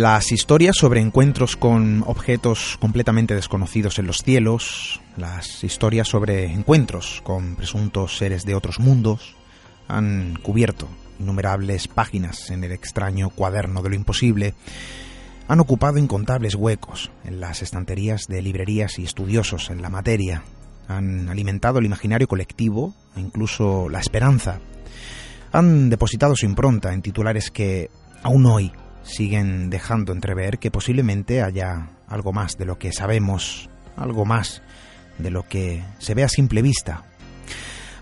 Las historias sobre encuentros con objetos completamente desconocidos en los cielos, las historias sobre encuentros con presuntos seres de otros mundos, han cubierto innumerables páginas en el extraño cuaderno de lo imposible, han ocupado incontables huecos en las estanterías de librerías y estudiosos en la materia, han alimentado el imaginario colectivo e incluso la esperanza, han depositado su impronta en titulares que aún hoy siguen dejando entrever que posiblemente haya algo más de lo que sabemos, algo más de lo que se ve a simple vista.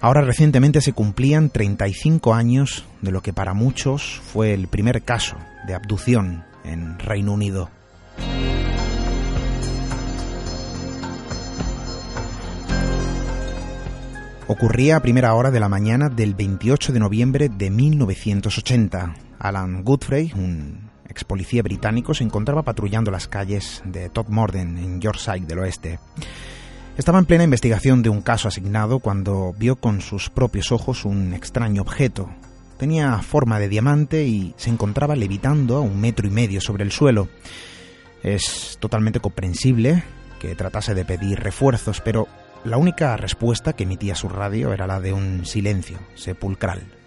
Ahora recientemente se cumplían 35 años de lo que para muchos fue el primer caso de abducción en Reino Unido. Ocurría a primera hora de la mañana del 28 de noviembre de 1980. Alan Godfrey, un ex policía británico, se encontraba patrullando las calles de Topmorden, en Yorkshire del Oeste. Estaba en plena investigación de un caso asignado cuando vio con sus propios ojos un extraño objeto. Tenía forma de diamante y se encontraba levitando a un metro y medio sobre el suelo. Es totalmente comprensible que tratase de pedir refuerzos, pero la única respuesta que emitía su radio era la de un silencio sepulcral.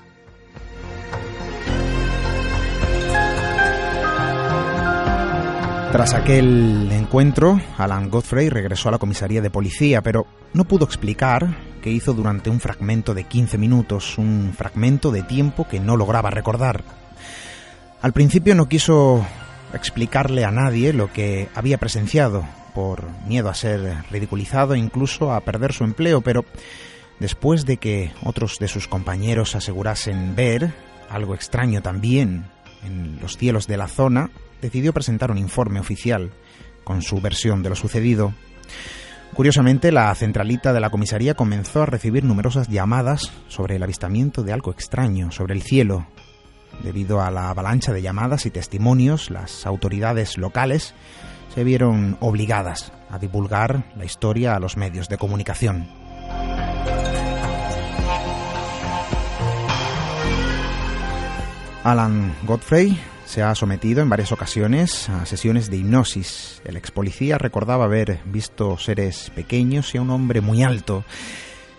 Tras aquel encuentro, Alan Godfrey regresó a la comisaría de policía, pero no pudo explicar qué hizo durante un fragmento de 15 minutos, un fragmento de tiempo que no lograba recordar. Al principio no quiso explicarle a nadie lo que había presenciado, por miedo a ser ridiculizado e incluso a perder su empleo, pero después de que otros de sus compañeros asegurasen ver algo extraño también en los cielos de la zona, decidió presentar un informe oficial con su versión de lo sucedido. Curiosamente, la centralita de la comisaría comenzó a recibir numerosas llamadas sobre el avistamiento de algo extraño sobre el cielo. Debido a la avalancha de llamadas y testimonios, las autoridades locales se vieron obligadas a divulgar la historia a los medios de comunicación. Alan Godfrey se ha sometido en varias ocasiones a sesiones de hipnosis. El ex policía recordaba haber visto seres pequeños y a un hombre muy alto.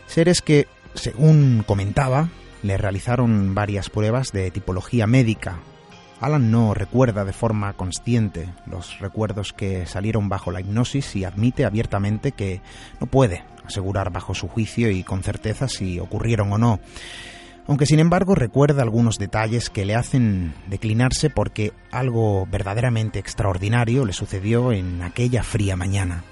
Seres que, según comentaba, le realizaron varias pruebas de tipología médica. Alan no recuerda de forma consciente los recuerdos que salieron bajo la hipnosis y admite abiertamente que no puede asegurar bajo su juicio y con certeza si ocurrieron o no aunque sin embargo recuerda algunos detalles que le hacen declinarse porque algo verdaderamente extraordinario le sucedió en aquella fría mañana.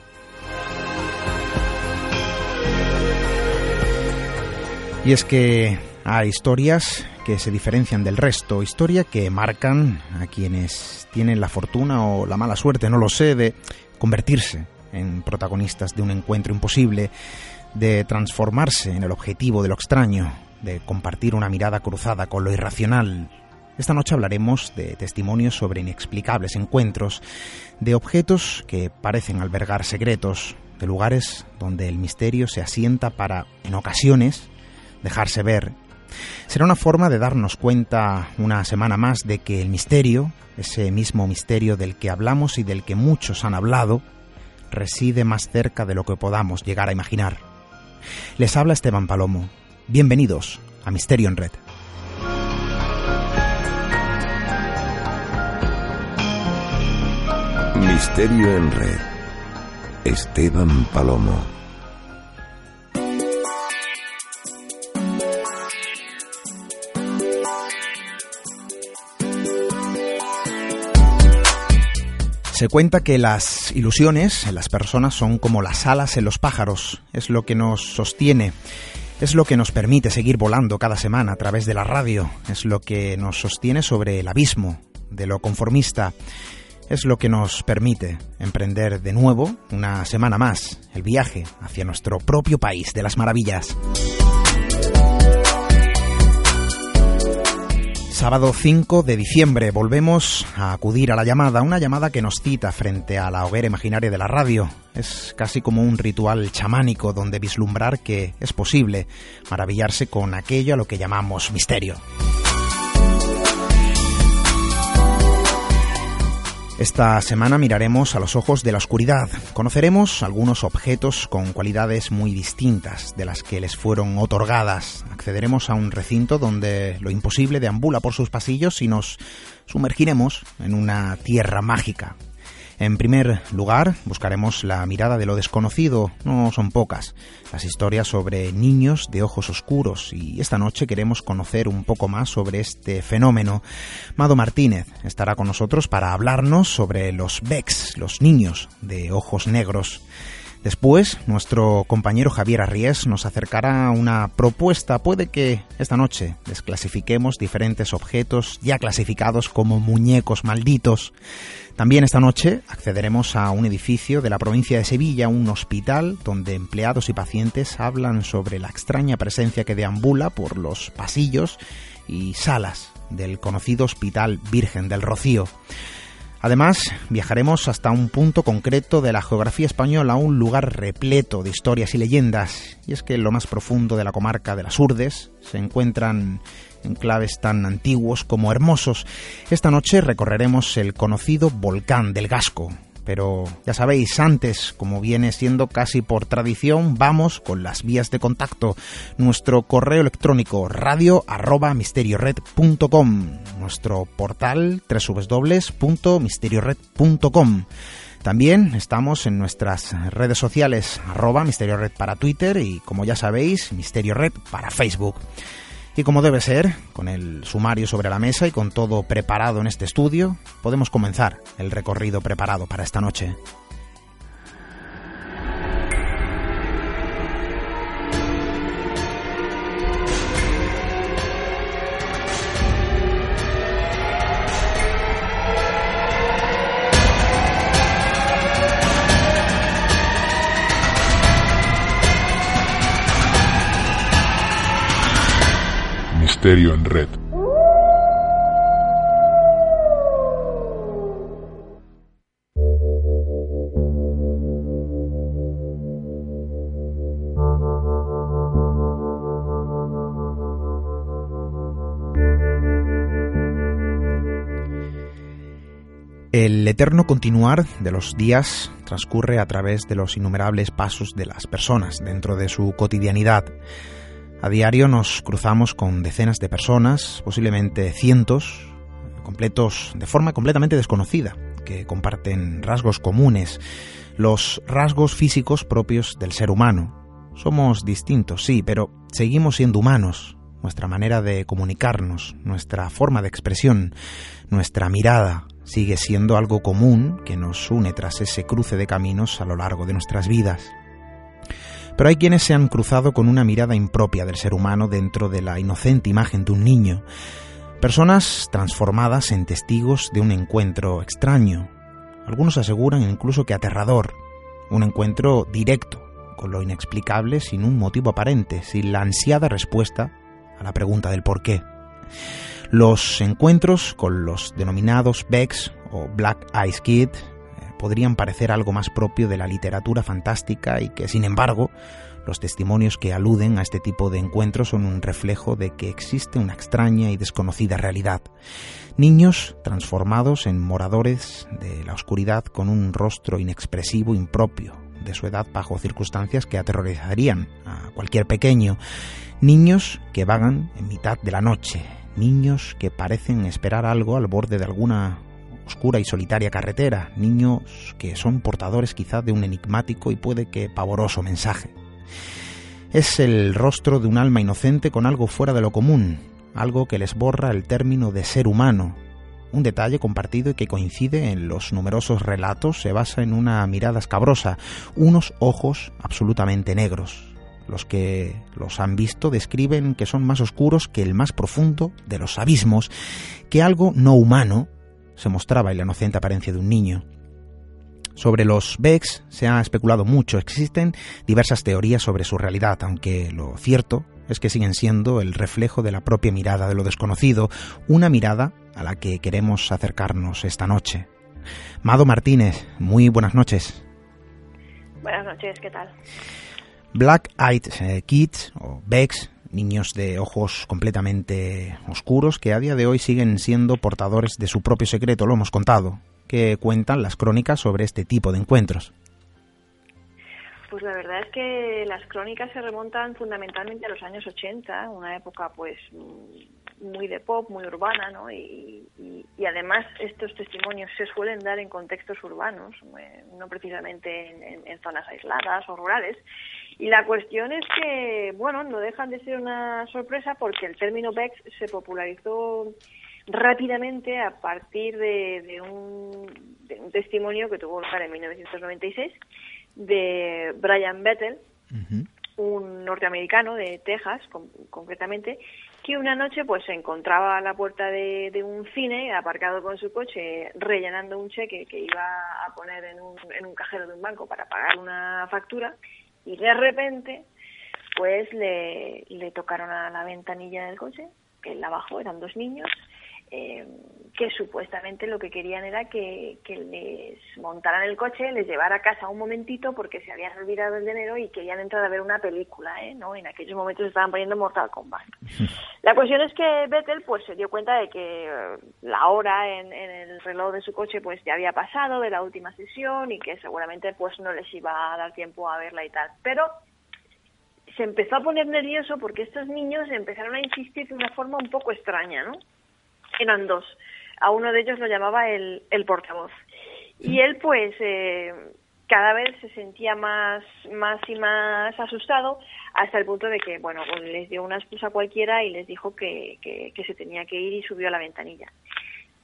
Y es que hay historias que se diferencian del resto, historias que marcan a quienes tienen la fortuna o la mala suerte, no lo sé, de convertirse en protagonistas de un encuentro imposible, de transformarse en el objetivo de lo extraño, de compartir una mirada cruzada con lo irracional. Esta noche hablaremos de testimonios sobre inexplicables encuentros, de objetos que parecen albergar secretos, de lugares donde el misterio se asienta para, en ocasiones, dejarse ver. Será una forma de darnos cuenta una semana más de que el misterio, ese mismo misterio del que hablamos y del que muchos han hablado, reside más cerca de lo que podamos llegar a imaginar. Les habla Esteban Palomo. Bienvenidos a Misterio en Red. Misterio en Red. Esteban Palomo. Se cuenta que las ilusiones en las personas son como las alas en los pájaros, es lo que nos sostiene, es lo que nos permite seguir volando cada semana a través de la radio, es lo que nos sostiene sobre el abismo de lo conformista, es lo que nos permite emprender de nuevo una semana más el viaje hacia nuestro propio país de las maravillas. Sábado 5 de diciembre volvemos a acudir a la llamada, una llamada que nos cita frente a la hoguera imaginaria de la radio. Es casi como un ritual chamánico donde vislumbrar que es posible maravillarse con aquello a lo que llamamos misterio. Esta semana miraremos a los ojos de la oscuridad. Conoceremos algunos objetos con cualidades muy distintas de las que les fueron otorgadas. Accederemos a un recinto donde lo imposible deambula por sus pasillos y nos sumergiremos en una tierra mágica, en primer lugar, buscaremos la mirada de lo desconocido, no son pocas, las historias sobre niños de ojos oscuros y esta noche queremos conocer un poco más sobre este fenómeno. Mado Martínez estará con nosotros para hablarnos sobre los Bex, los niños de ojos negros. Después, nuestro compañero Javier Arries nos acercará una propuesta. Puede que esta noche desclasifiquemos diferentes objetos ya clasificados como muñecos malditos. También esta noche accederemos a un edificio de la provincia de Sevilla, un hospital donde empleados y pacientes hablan sobre la extraña presencia que deambula por los pasillos y salas del conocido Hospital Virgen del Rocío. Además, viajaremos hasta un punto concreto de la geografía española, un lugar repleto de historias y leyendas, y es que en lo más profundo de la comarca de las Urdes se encuentran enclaves tan antiguos como hermosos. Esta noche recorreremos el conocido volcán del Gasco, pero ya sabéis, antes, como viene siendo casi por tradición, vamos con las vías de contacto. Nuestro correo electrónico radio arroba misteriored.com, nuestro portal www.misteriored.com. También estamos en nuestras redes sociales arroba Misterio Red para Twitter y como ya sabéis, Misterio Red para Facebook. Y como debe ser, con el sumario sobre la mesa y con todo preparado en este estudio, podemos comenzar el recorrido preparado para esta noche. El eterno continuar de los días transcurre a través de los innumerables pasos de las personas dentro de su cotidianidad. A diario nos cruzamos con decenas de personas, posiblemente cientos, completos de forma completamente desconocida, que comparten rasgos comunes, los rasgos físicos propios del ser humano. Somos distintos, sí, pero seguimos siendo humanos. Nuestra manera de comunicarnos, nuestra forma de expresión, nuestra mirada sigue siendo algo común que nos une tras ese cruce de caminos a lo largo de nuestras vidas. Pero hay quienes se han cruzado con una mirada impropia del ser humano dentro de la inocente imagen de un niño. Personas transformadas en testigos de un encuentro extraño. Algunos aseguran incluso que aterrador. Un encuentro directo, con lo inexplicable, sin un motivo aparente, sin la ansiada respuesta a la pregunta del por qué. Los encuentros con los denominados Becks o Black Eyes Kid podrían parecer algo más propio de la literatura fantástica y que, sin embargo, los testimonios que aluden a este tipo de encuentros son un reflejo de que existe una extraña y desconocida realidad. Niños transformados en moradores de la oscuridad con un rostro inexpresivo impropio de su edad bajo circunstancias que aterrorizarían a cualquier pequeño. Niños que vagan en mitad de la noche, niños que parecen esperar algo al borde de alguna oscura y solitaria carretera, niños que son portadores quizá de un enigmático y puede que pavoroso mensaje. Es el rostro de un alma inocente con algo fuera de lo común, algo que les borra el término de ser humano. Un detalle compartido y que coincide en los numerosos relatos se basa en una mirada escabrosa, unos ojos absolutamente negros. Los que los han visto describen que son más oscuros que el más profundo de los abismos, que algo no humano se mostraba en la inocente apariencia de un niño. Sobre los Becks se ha especulado mucho, existen diversas teorías sobre su realidad, aunque lo cierto es que siguen siendo el reflejo de la propia mirada de lo desconocido, una mirada a la que queremos acercarnos esta noche. Mado Martínez, muy buenas noches. Buenas noches, ¿qué tal? Black Eyed eh, Kids o Becks, niños de ojos completamente oscuros que a día de hoy siguen siendo portadores de su propio secreto, lo hemos contado que cuentan las crónicas sobre este tipo de encuentros. Pues la verdad es que las crónicas se remontan fundamentalmente a los años 80, una época pues muy de pop, muy urbana, ¿no? Y, además estos testimonios se suelen dar en contextos urbanos, eh, no precisamente en, zonas aisladas o rurales. Y la cuestión es que, bueno, no dejan de ser una sorpresa porque el término Bex se popularizó rápidamente a partir de, un, testimonio que tuvo lugar en 1996 de Brian Bettel, un norteamericano de Texas concretamente, que una noche pues se encontraba a la puerta de, un cine aparcado con su coche rellenando un cheque que iba a poner en un, en un cajero de un banco para pagar una factura y de repente pues le, le tocaron a la ventanilla del coche, que la bajó, eran dos niños, eh, que supuestamente lo que querían era que, les montaran el coche, les llevara a casa un momentito porque se habían olvidado el dinero y querían entrar a ver una película, ¿eh? ¿no? En aquellos momentos estaban poniendo Mortal Kombat. La cuestión es que Vettel pues se dio cuenta de que eh, la hora en, el reloj de su coche pues ya había pasado de la última sesión y que seguramente pues no les iba a dar tiempo a verla y tal. Pero se empezó a poner nervioso porque estos niños empezaron a insistir de una forma un poco extraña, ¿no? Eran dos. A uno de ellos lo llamaba el, el portavoz. Y él, pues, eh, cada vez se sentía más, más y más asustado hasta el punto de que, bueno, pues les dio una excusa cualquiera y les dijo que, que, se tenía que ir y subió a la ventanilla.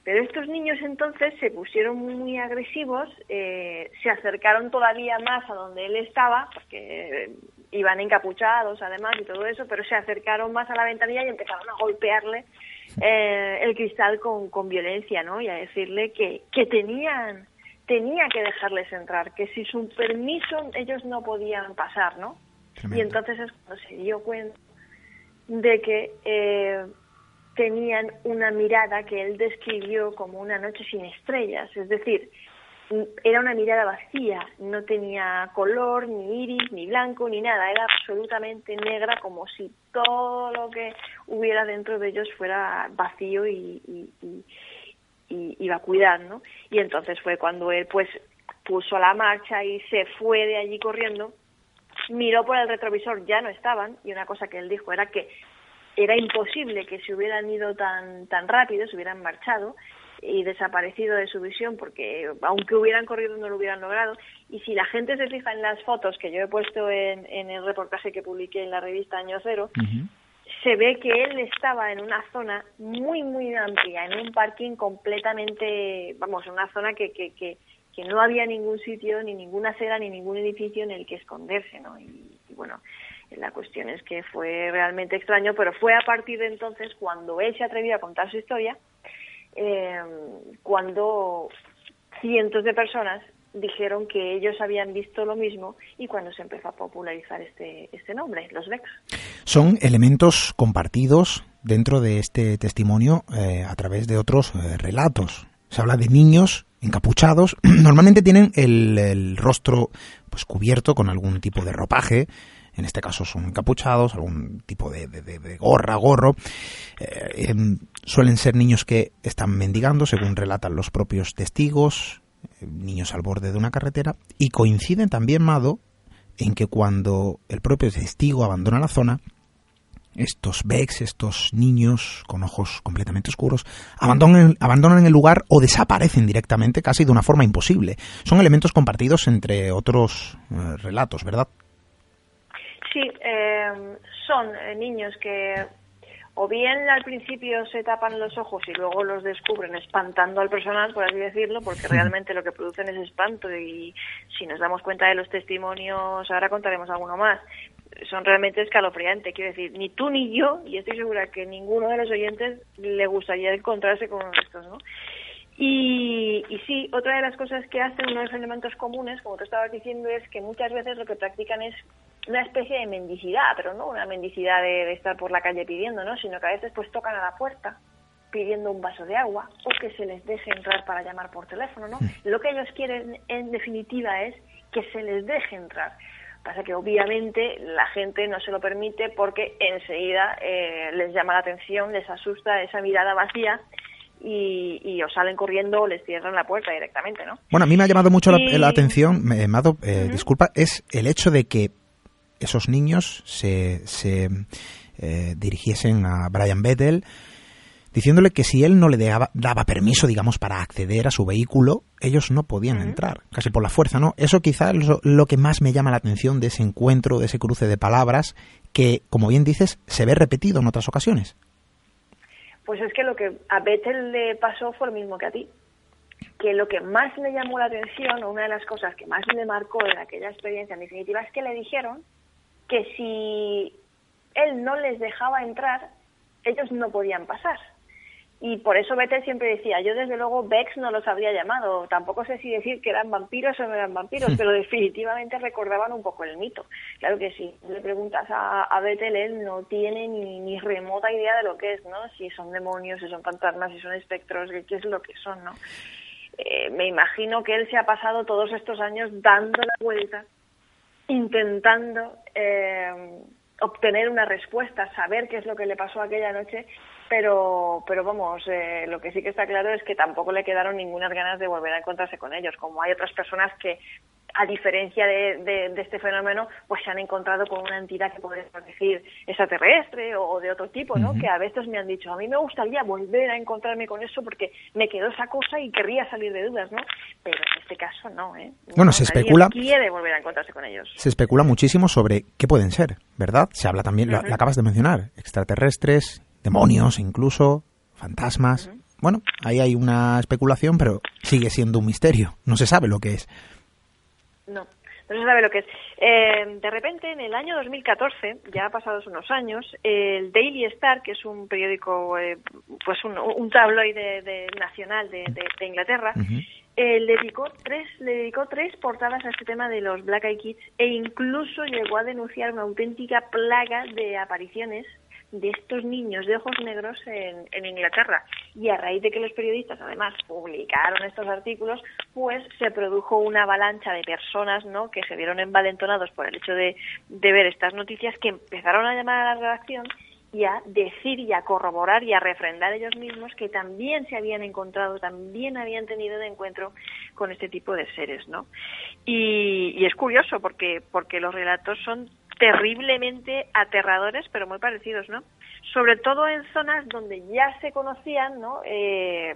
Pero estos niños entonces se pusieron muy agresivos, eh, se acercaron todavía más a donde él estaba, porque iban encapuchados además y todo eso, pero se acercaron más a la ventanilla y empezaron a golpearle eh, el cristal con, con violencia, ¿no? Y a decirle que, que tenían, tenía que dejarles entrar, que si su permiso ellos no podían pasar, ¿no? Y entonces es cuando se dio cuenta de que eh, tenían una mirada que él describió como una noche sin estrellas, es decir, era una mirada vacía, no tenía color, ni iris, ni blanco, ni nada, era absolutamente negra, como si todo lo que hubiera dentro de ellos fuera vacío y, y, y, vacuidad, ¿no? Y entonces fue cuando él, pues, puso la marcha y se fue de allí corriendo, miró por el retrovisor, ya no estaban, y una cosa que él dijo era que era imposible que se hubieran ido tan, tan rápido, se hubieran marchado, y desaparecido de su visión porque aunque hubieran corrido no lo hubieran logrado. Y si la gente se fija en las fotos que yo he puesto en, en el reportaje que publiqué en la revista Año Cero se ve que él estaba en una zona muy muy amplia en un parking completamente vamos en una zona que, que, que, que no había ningún sitio ni ninguna acera ni ningún edificio en el que esconderse no y, y bueno la cuestión es que fue realmente extraño, pero fue a partir de entonces cuando él se atrevió a contar su historia eh, cuando cientos de personas dijeron que ellos habían visto lo mismo y cuando se empezó a popularizar este, este nombre, los Vex. Son elementos compartidos dentro de este testimonio eh, a través de otros eh, relatos. Se habla de niños encapuchados, normalmente tienen el, rostro pues cubierto con algún tipo de ropaje, en este caso son encapuchados, algún tipo de, gorra, gorro. Eh, em, suelen ser niños que están mendigando, según relatan los propios testigos, niños al borde de una carretera, y coinciden también, Mado, en que cuando el propio testigo abandona la zona, estos Bex, estos niños con ojos completamente oscuros, abandonan, abandonan el lugar o desaparecen directamente casi de una forma imposible. Son elementos compartidos entre otros eh, relatos, ¿verdad? Sí, eh, son eh, niños que o bien al principio se tapan los ojos y luego los descubren espantando al personal, por así decirlo, porque realmente lo que producen es espanto y si nos damos cuenta de los testimonios, ahora contaremos alguno más, son realmente escalofriantes. Quiero decir, ni tú ni yo, y estoy segura que ninguno de los oyentes le gustaría encontrarse con estos, ¿no? Y, y, sí, otra de las cosas que hacen, uno de los elementos comunes, como te estaba diciendo, es que muchas veces lo que practican es una especie de mendicidad, pero no una mendicidad de, estar por la calle pidiendo, ¿no? Sino que a veces pues tocan a la puerta pidiendo un vaso de agua o que se les deje entrar para llamar por teléfono, ¿no? Lo que ellos quieren en definitiva es que se les deje entrar. Pasa que obviamente la gente no se lo permite porque enseguida eh, les llama la atención, les asusta esa mirada vacía y, y, o salen corriendo o les cierran la puerta directamente, ¿no? Bueno, a mí me ha llamado mucho la, atención, Mado, eh, disculpa, es el hecho de que esos niños se, se eh, dirigiesen a Brian Bettel diciéndole que si él no le daba, daba, permiso, digamos, para acceder a su vehículo, ellos no podían entrar, casi por la fuerza, ¿no? Eso quizás es lo, que más me llama la atención de ese encuentro, de ese cruce de palabras, que, como bien dices, se ve repetido en otras ocasiones. Pues es que lo que a Bettel le pasó fue lo mismo que a ti. Que lo que más le llamó la atención, o una de las cosas que más le marcó en aquella experiencia, en definitiva, es que le dijeron que si él no les dejaba entrar, ellos no podían pasar. Y por eso Vettel siempre decía, yo desde luego Vex no los habría llamado, tampoco sé si decir que eran vampiros o no eran vampiros, pero definitivamente recordaban un poco el mito. Claro que si le preguntas a, a Vettel, él no tiene ni, ni remota idea de lo que es, ¿no? Si son demonios, si son fantasmas, si son espectros, qué, es lo que son, ¿no? Eh, me imagino que él se ha pasado todos estos años dando la vuelta intentando eh, obtener una respuesta, saber qué es lo que le pasó aquella noche, pero, pero vamos, eh, lo que sí que está claro es que tampoco le quedaron ninguna ganas de volver a encontrarse con ellos, como hay otras personas que a diferencia de, de, este fenómeno, pues se han encontrado con una entidad que podemos decir extraterrestre o de otro tipo, ¿no? Que a veces me han dicho, a mí me gustaría volver a encontrarme con eso porque me quedó esa cosa y querría salir de dudas, ¿no? Pero en este caso no, ¿eh? Bueno, se especula... quiere volver a encontrarse con ellos. Se especula muchísimo sobre qué pueden ser, ¿verdad? Se habla también, lo, acabas de mencionar, extraterrestres, demonios incluso, fantasmas. Bueno, ahí hay una especulación, pero sigue siendo un misterio. No se sabe lo que es. No, no se sabe lo que es. Eh, de repente, en el año 2014, ya pasados unos años, el Daily Star, que es un periódico, eh, pues un, tabloide de, nacional de, Inglaterra, eh, le dedicó tres le dedicó tres portadas a este tema de los Black Eyed Kids e incluso llegó a denunciar una auténtica plaga de apariciones de estos niños de ojos negros en, Inglaterra. Y a raíz de que los periodistas además publicaron estos artículos, pues se produjo una avalancha de personas ¿no? que se vieron envalentonados por el hecho de, de ver estas noticias que empezaron a llamar a la redacción y a decir y a corroborar y a refrendar ellos mismos que también se habían encontrado, también habían tenido de encuentro con este tipo de seres, ¿no? Y, y es curioso porque porque los relatos son terriblemente aterradores, pero muy parecidos, ¿no? Sobre todo en zonas donde ya se conocían, ¿no? Eh,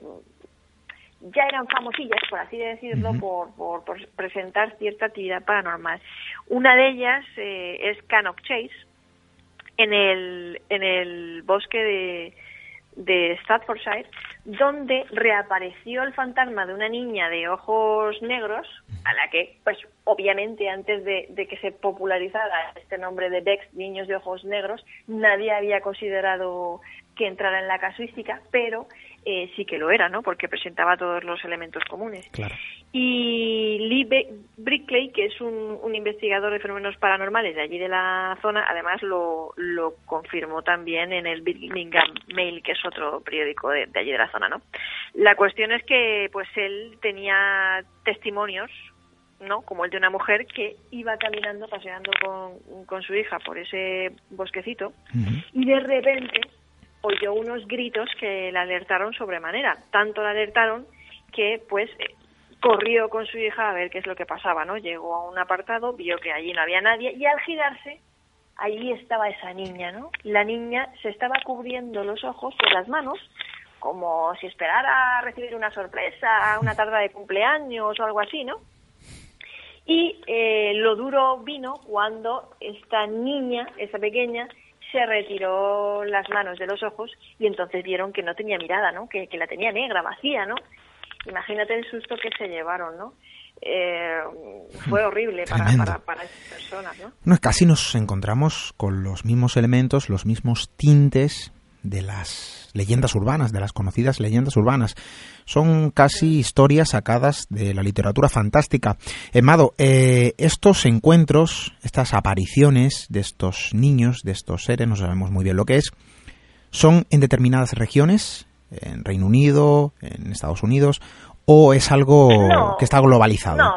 ya eran famosillas, por así decirlo, por, por, presentar cierta actividad paranormal. Una de ellas eh, es Cannock Chase, en el, en el bosque de, de Staffordshire, donde reapareció el fantasma de una niña de ojos negros, a la que, pues obviamente antes de, que se popularizara este nombre de Bex, niños de ojos negros, nadie había considerado que entrara en la casuística, pero eh, sí que lo era, ¿no? Porque presentaba todos los elementos comunes. Claro. Y Lee Brickley, que es un, investigador de fenómenos paranormales de allí de la zona, además lo, lo confirmó también en el Birmingham Mail, que es otro periódico de, de allí de la zona, ¿no? La cuestión es que, pues él tenía testimonios ¿no? Como el de una mujer que iba caminando, paseando con, con su hija por ese bosquecito y de repente oyó unos gritos que la alertaron sobremanera. Tanto la alertaron que, pues, eh, corrió con su hija a ver qué es lo que pasaba, ¿no? Llegó a un apartado, vio que allí no había nadie y al girarse, allí estaba esa niña, ¿no? La niña se estaba cubriendo los ojos con las manos como si esperara recibir una sorpresa, una tarde de cumpleaños o algo así, ¿no? Y eh, lo duro vino cuando esta niña, esa pequeña, se retiró las manos de los ojos y entonces vieron que no tenía mirada, ¿no? Que, la tenía negra, vacía, ¿no? Imagínate el susto que se llevaron, ¿no? Eh, fue horrible para, para, para, esas personas, ¿no? No, casi nos encontramos con los mismos elementos, los mismos tintes de las leyendas urbanas, de las conocidas leyendas urbanas. Son casi historias sacadas de la literatura fantástica. Emado, eh, estos encuentros, estas apariciones de estos niños, de estos seres, no sabemos muy bien lo que es, son en determinadas regiones, en Reino Unido, en Estados Unidos, o es algo que está globalizado. No,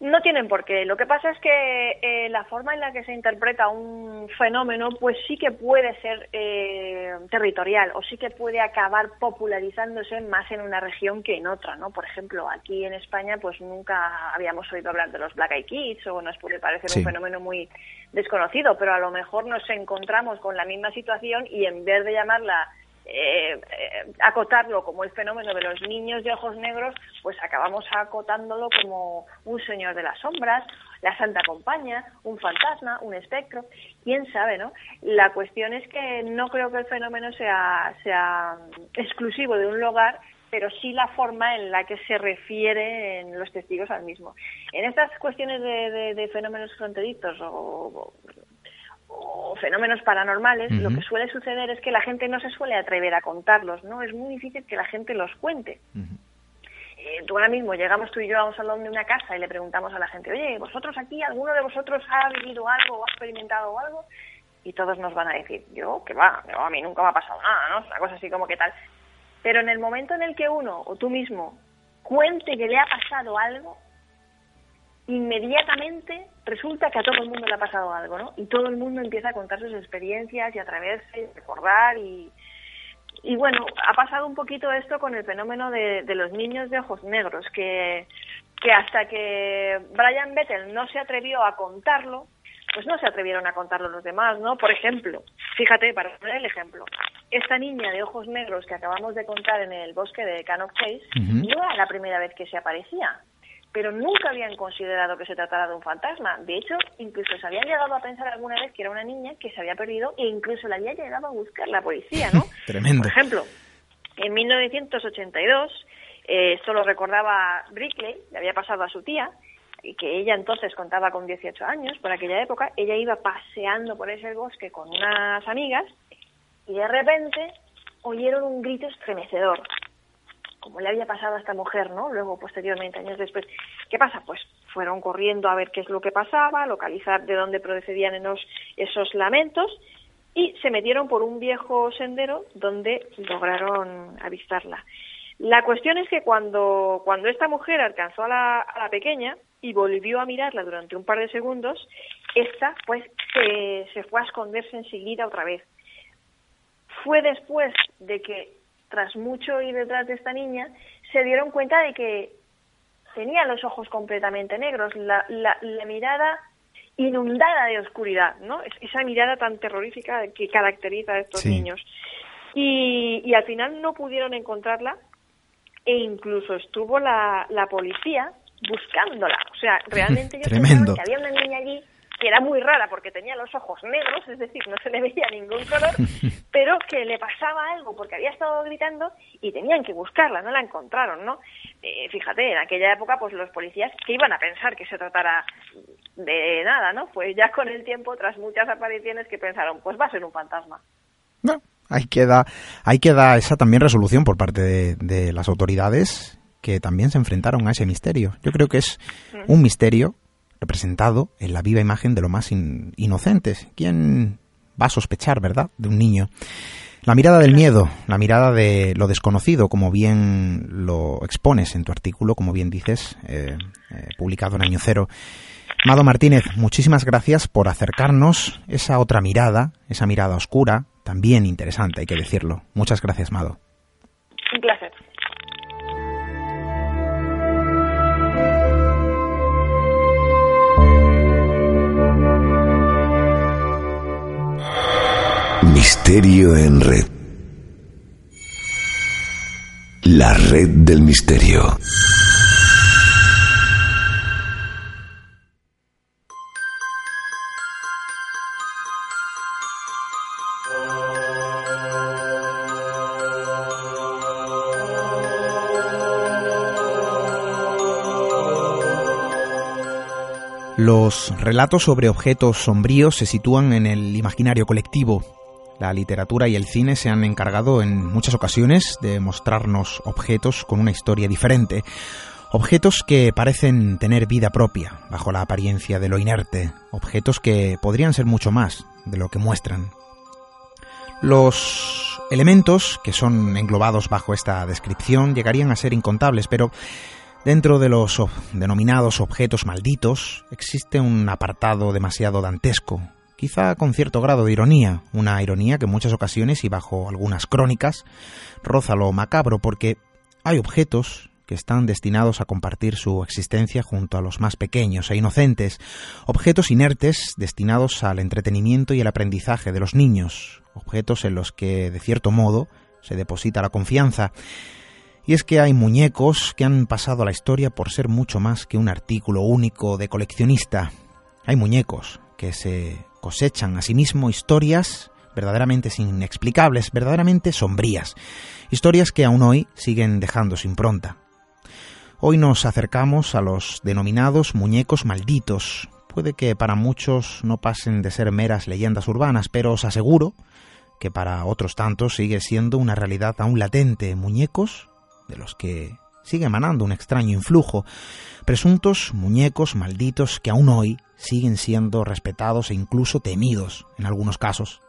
no tienen por qué. Lo que pasa es que eh, la forma en la que se interpreta un fenómeno, pues sí que puede ser eh, territorial o sí que puede acabar popularizándose más en una región que en otra, ¿no? Por ejemplo, aquí en España, pues nunca habíamos oído hablar de los Black Eyed Kids o nos puede parecer un fenómeno muy desconocido, pero a lo mejor nos encontramos con la misma situación y en vez de llamarla eh, eh, acotarlo como el fenómeno de los niños de ojos negros, pues acabamos acotándolo como un señor de las sombras, la Santa Compañía, un fantasma, un espectro, quién sabe, ¿no? La cuestión es que no creo que el fenómeno sea, sea exclusivo de un lugar, pero sí la forma en la que se refieren los testigos al mismo. En estas cuestiones de, de fenómenos fronterizos o fenómenos paranormales, lo que suele suceder es que la gente no se suele atrever a contarlos, ¿no? Es muy difícil que la gente los cuente. Eh, tú ahora mismo llegamos tú y yo a un salón de una casa y le preguntamos a la gente, oye, ¿vosotros aquí, alguno de vosotros ha vivido algo o ha experimentado algo? Y todos nos van a decir, yo, que va, a mí nunca me ha pasado nada, ¿no? Una cosa así como que tal. Pero en el momento en el que uno o tú mismo cuente que le ha pasado algo, inmediatamente resulta que a todo el mundo le ha pasado algo, ¿no? Y todo el mundo empieza a contar sus experiencias y a atreverse y recordar y, y bueno, ha pasado un poquito esto con el fenómeno de, de los niños de ojos negros, que, que hasta que Brian Bettel no se atrevió a contarlo, pues no se atrevieron a contarlo los demás, ¿no? Por ejemplo, fíjate, para poner el ejemplo, esta niña de ojos negros que acabamos de contar en el bosque de Cannock Chase no era la primera vez que se aparecía pero nunca habían considerado que se tratara de un fantasma. De hecho, incluso se habían llegado a pensar alguna vez que era una niña que se había perdido e incluso la había llegado a buscar la policía, ¿no? Tremendo. Por ejemplo, en 1982, eh, esto lo recordaba Brickley, le había pasado a su tía, y que ella entonces contaba con 18 años, por aquella época, ella iba paseando por ese bosque con unas amigas y de repente oyeron un grito estremecedor como le había pasado a esta mujer, ¿no? Luego, posteriormente, años después. ¿Qué pasa? Pues fueron corriendo a ver qué es lo que pasaba, localizar de dónde procedían esos, esos lamentos y se metieron por un viejo sendero donde lograron avistarla. La cuestión es que cuando, cuando esta mujer alcanzó a la, a la pequeña y volvió a mirarla durante un par de segundos, esta pues se, se fue a esconderse enseguida otra vez. Fue después de que tras mucho ir detrás de esta niña, se dieron cuenta de que tenía los ojos completamente negros, la, la, mirada inundada de oscuridad, ¿no? Esa mirada tan terrorífica que caracteriza a estos niños. Y, y, al final no pudieron encontrarla e incluso estuvo la, la policía buscándola. O sea, realmente ellos pensaban que había una niña allí que era muy rara porque tenía los ojos negros, es decir, no se le veía ningún color, pero que le pasaba algo porque había estado gritando y tenían que buscarla, no la encontraron, ¿no? Eh, fíjate, en aquella época, pues los policías que iban a pensar que se tratara de nada, ¿no? Pues ya con el tiempo, tras muchas apariciones, que pensaron, pues va a ser un fantasma. No, Ahí queda, ahí queda esa también resolución por parte de, de las autoridades que también se enfrentaron a ese misterio. Yo creo que es un misterio representado en la viva imagen de lo más inocentes. ¿Quién va a sospechar, verdad?, de un niño. La mirada del miedo, la mirada de lo desconocido, como bien lo expones en tu artículo, como bien dices, eh, eh, publicado en Año Cero. Mado Martínez, muchísimas gracias por acercarnos esa otra mirada, esa mirada oscura, también interesante, hay que decirlo. Muchas gracias, Mado. Un placer. Misterio en red. La red del misterio. Los relatos sobre objetos sombríos se sitúan en el imaginario colectivo, la literatura y el cine se han encargado en muchas ocasiones de mostrarnos objetos con una historia diferente, objetos que parecen tener vida propia bajo la apariencia de lo inerte, objetos que podrían ser mucho más de lo que muestran. Los elementos que son englobados bajo esta descripción llegarían a ser incontables, pero dentro de los denominados objetos malditos existe un apartado demasiado dantesco, quizá con cierto grado de ironía, una ironía que en muchas ocasiones y bajo algunas crónicas roza lo macabro porque hay objetos que están destinados a compartir su existencia junto a los más pequeños e inocentes, objetos inertes destinados al entretenimiento y el aprendizaje de los niños, objetos en los que, de cierto modo, se deposita la confianza. Y es que hay muñecos que han pasado a la historia por ser mucho más que un artículo único de coleccionista. Hay muñecos que se cosechan asimismo historias verdaderamente inexplicables, verdaderamente sombrías, historias que aún hoy siguen dejando su impronta. Hoy nos acercamos a los denominados muñecos malditos. Puede que para muchos no pasen de ser meras leyendas urbanas, pero os aseguro que para otros tantos sigue siendo una realidad aún latente, muñecos de los que sigue emanando un extraño influjo, presuntos muñecos malditos que aún hoy siguen siendo respetados e incluso temidos en algunos casos.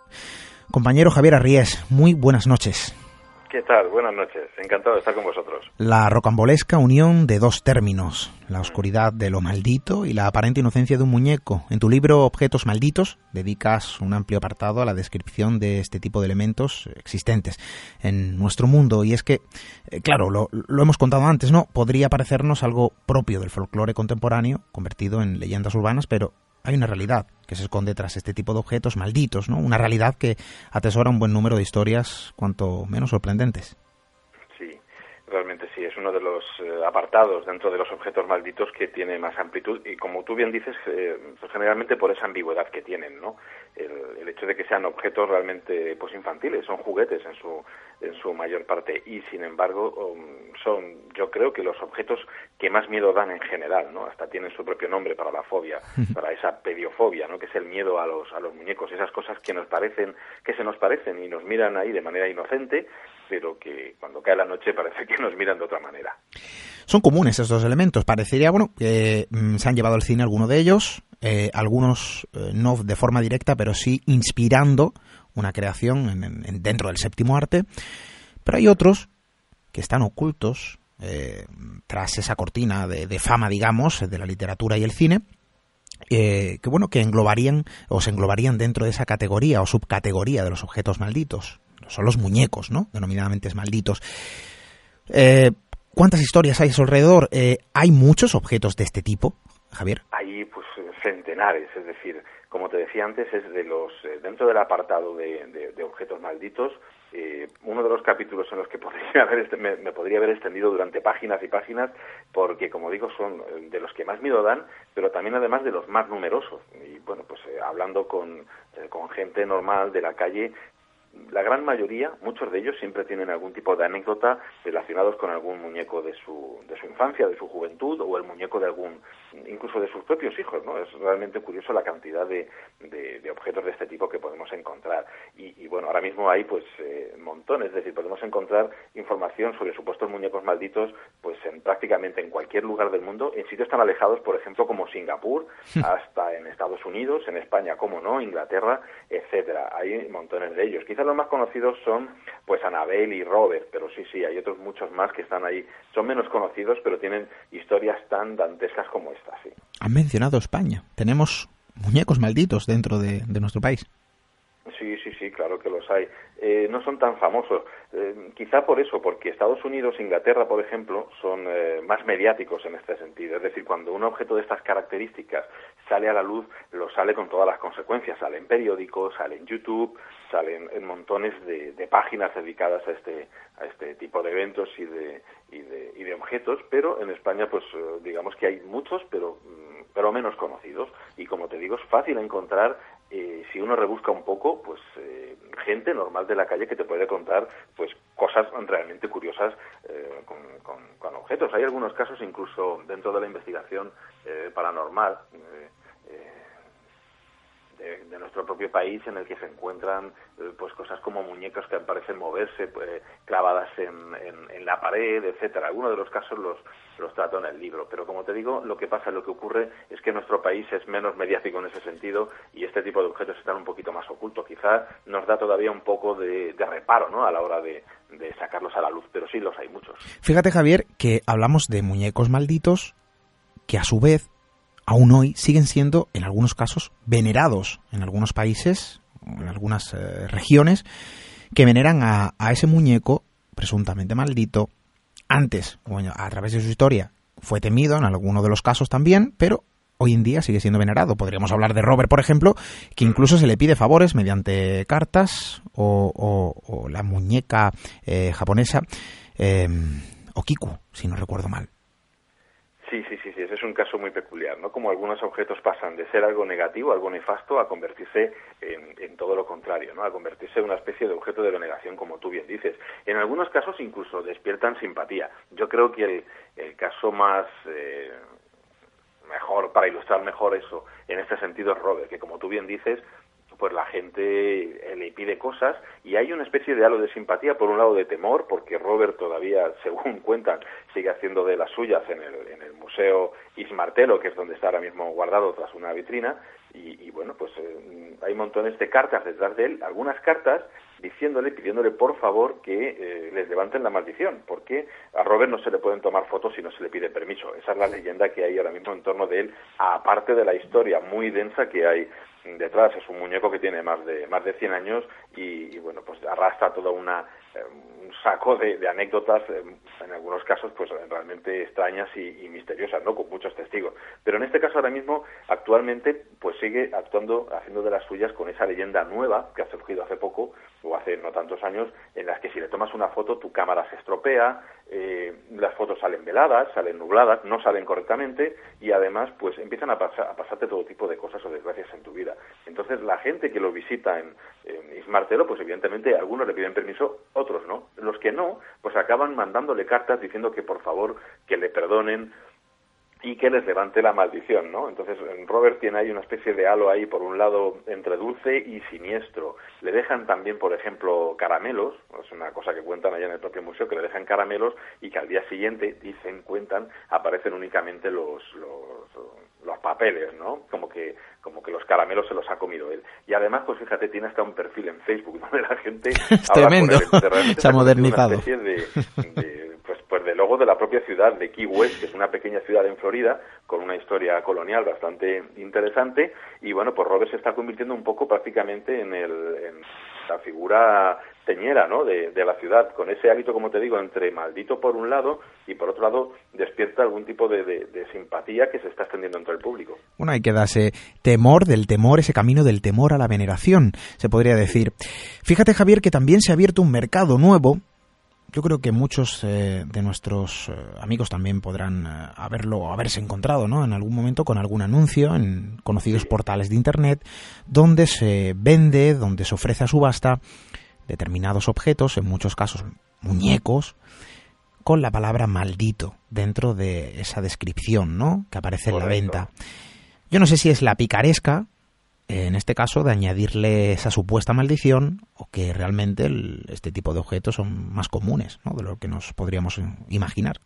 Compañero Javier Arries, muy buenas noches. ¿Qué tal? Buenas noches. Encantado de estar con vosotros. La rocambolesca unión de dos términos, la oscuridad de lo maldito y la aparente inocencia de un muñeco. En tu libro Objetos Malditos dedicas un amplio apartado a la descripción de este tipo de elementos existentes en nuestro mundo. Y es que, eh, claro, lo, lo hemos contado antes, ¿no? Podría parecernos algo propio del folclore contemporáneo, convertido en leyendas urbanas, pero hay una realidad que se esconde tras este tipo de objetos malditos, ¿no? Una realidad que atesora un buen número de historias cuanto menos sorprendentes. Sí, realmente sí, es uno de los eh, apartados dentro de los objetos malditos que tiene más amplitud y como tú bien dices, eh, pues generalmente por esa ambigüedad que tienen, ¿no? El, hecho de que sean objetos realmente pues infantiles, son juguetes en su en su mayor parte. Y sin embargo um, son yo creo que los objetos que más miedo dan en general no hasta tienen su propio nombre para la fobia para esa pediofobia no que es el miedo a los a los muñecos esas cosas que nos parecen que se nos parecen y nos miran ahí de manera inocente pero que cuando cae la noche parece que nos miran de otra manera. Son comunes estos elementos. Parecería bueno que mm, se han llevado al cine alguno de ellos eh, algunos eh, no de forma directa pero sí inspirando una creación dentro del séptimo arte, pero hay otros que están ocultos eh, tras esa cortina de, fama, digamos, de la literatura y el cine, que bueno, que englobarían o se englobarían dentro de esa categoría o subcategoría de los objetos malditos. Son los muñecos, ¿no? Denominadamente malditos. Eh, ¿Cuántas historias hay a su alrededor? ¿Hay muchos objetos de este tipo, Javier? Hay pues centenares, es decir, como te decía antes, es de los eh, dentro del apartado de, objetos malditos, eh, uno de los capítulos en los que podría haber, me, podría haber extendido durante páginas y páginas, porque como digo, son eh, de los que más miedo dan, pero también además de los más numerosos. Y bueno, pues hablando con, con gente normal de la calle, la gran mayoría, muchos de ellos siempre tienen algún tipo de anécdota relacionados con algún muñeco de su, de su infancia, de su juventud o el muñeco de algún, incluso de sus propios hijos, ¿no? Es realmente curioso la cantidad de, de, objetos de este tipo que podemos encontrar. Y, bueno, ahora mismo hay pues eh, montones, es decir, podemos encontrar información sobre supuestos muñecos malditos pues en prácticamente en cualquier lugar del mundo, en sitios tan alejados, por ejemplo, como Singapur, hasta en Estados Unidos, en España, como no, Inglaterra, etcétera. Hay montones de ellos. Quizás los más conocidos son pues Anabel y Robert, pero sí, sí, hay otros muchos más que están ahí. Son menos conocidos, pero tienen historias tan dantescas como esta, sí. Han mencionado España. Tenemos muñecos malditos dentro de, nuestro país. Sí, sí, sí, claro que los hay. Eh, no son tan famosos. Eh, quizá por eso, porque Estados Unidos e Inglaterra, por ejemplo, son eh, más mediáticos en este sentido. Es decir, cuando un objeto de estas características sale a la luz, lo sale con todas las consecuencias. Sale en periódicos, sale en YouTube, salen en montones de, páginas dedicadas a este, a este tipo de eventos y de, y de, y de objetos, pero en España, pues digamos que hay muchos, pero mm, pero menos conocidos. Y como te digo, es fácil encontrar, eh, si uno rebusca un poco, pues eh, gente normal de la calle que te puede contar pues cosas realmente curiosas eh, con, con, objetos. Hay algunos casos incluso dentro de la investigación paranormal de, nuestro propio país en el que se encuentran eh, pues cosas como muñecas que parecen moverse pues, clavadas en, en, la pared, etcétera. Algunos de los casos los, los trato en el libro, pero como te digo, lo que pasa, lo que ocurre es que nuestro país es menos mediático en ese sentido y este tipo de objetos están un poquito más ocultos. Quizá nos da todavía un poco de, de reparo ¿no? a la hora de, de sacarlos a la luz, pero sí los hay muchos. Fíjate, Javier, que hablamos de muñecos malditos que a su vez aún hoy siguen siendo, en algunos casos, venerados en algunos países, en algunas eh, regiones, que veneran a, ese muñeco presuntamente maldito. Antes, bueno, a través de su historia, fue temido en algunos de los casos también, pero hoy en día sigue siendo venerado. Podríamos hablar de Robert, por ejemplo, que incluso se le pide favores mediante cartas o, la muñeca eh, japonesa eh, Okiku, si no recuerdo mal. Sí, sí, sí, es un caso muy peculiar, ¿no? Como algunos objetos pasan de ser algo negativo, algo nefasto, a convertirse en, todo lo contrario, ¿no? A convertirse en una especie de objeto de veneración, como tú bien dices. En algunos casos incluso despiertan simpatía. Yo creo que el, caso más eh, mejor, para ilustrar mejor eso, en este sentido es Robert, que como tú bien dices, pues la gente eh, le pide cosas y hay una especie de halo de simpatía, por un lado de temor, porque Robert todavía, según cuentan, sigue haciendo de las suyas en el, en el Museo Ismartelo, que es donde está ahora mismo guardado tras una vitrina, y, bueno, pues eh, hay montones de cartas detrás de él, algunas cartas diciéndole, pidiéndole por favor que eh, les levanten la maldición, porque a Robert no se le pueden tomar fotos si no se le pide permiso. Esa es la leyenda que hay ahora mismo en torno de él, aparte de la historia muy densa que hay detrás. Es un muñeco que tiene más de más de 100 años y, bueno, pues arrastra toda una eh, un saco de, anécdotas, eh, en algunos casos, pues realmente extrañas y, misteriosas, ¿no? Con muchos testigos. Pero en este caso ahora mismo, actualmente, pues sigue actuando, haciendo de las suyas con esa leyenda nueva que ha surgido hace poco o hace no tantos años, en las que si le tomas una foto, tu cámara se estropea, eh, las fotos salen veladas, salen nubladas, no salen correctamente y además, pues empiezan a, a pasarte todo tipo de cosas o desgracias en tu vida. Entonces, la gente que lo visita en, en Ismartelo, pues evidentemente algunos le piden permiso, otros no. Los que no, pues acaban mandándole cartas diciendo que por favor que le perdonen y que les levante la maldición, ¿no? Entonces Robert tiene ahí una especie de halo ahí por un lado entre dulce y siniestro. Le dejan también, por ejemplo, caramelos, es una cosa que cuentan allá en el propio museo, que le dejan caramelos y que al día siguiente, dicen, cuentan, aparecen únicamente los, los, los papeles, ¿no? Como que, como que los caramelos se los ha comido él. Y además, pues fíjate, tiene hasta un perfil en Facebook donde la gente... es tremendo, se ha modernizado. Una especie de pues de logo de la propia ciudad de Key West, que es una pequeña ciudad en Florida, con una historia colonial bastante interesante, y bueno, pues Robert se está convirtiendo un poco prácticamente en, el, en la figura teñera ¿no? De, la ciudad, con ese hábito, como te digo, entre maldito por un lado y por otro lado despierta algún tipo de, de, simpatía que se está extendiendo entre el público. Bueno, hay que darse temor del temor, ese camino del temor a la veneración, se podría decir. Fíjate, Javier, que también se ha abierto un mercado nuevo yo creo que muchos eh, de nuestros eh, amigos también podrán eh, haberlo haberse encontrado ¿no? en algún momento con algún anuncio en conocidos portales de internet donde se vende, donde se ofrece a subasta determinados objetos, en muchos casos muñecos, con la palabra maldito dentro de esa descripción, ¿no? Que aparece en la venta. Yo no sé si es la picaresca, en este caso, de añadirle esa supuesta maldición o que realmente este tipo de objetos son más comunes, ¿no? De lo que nos podríamos imaginar.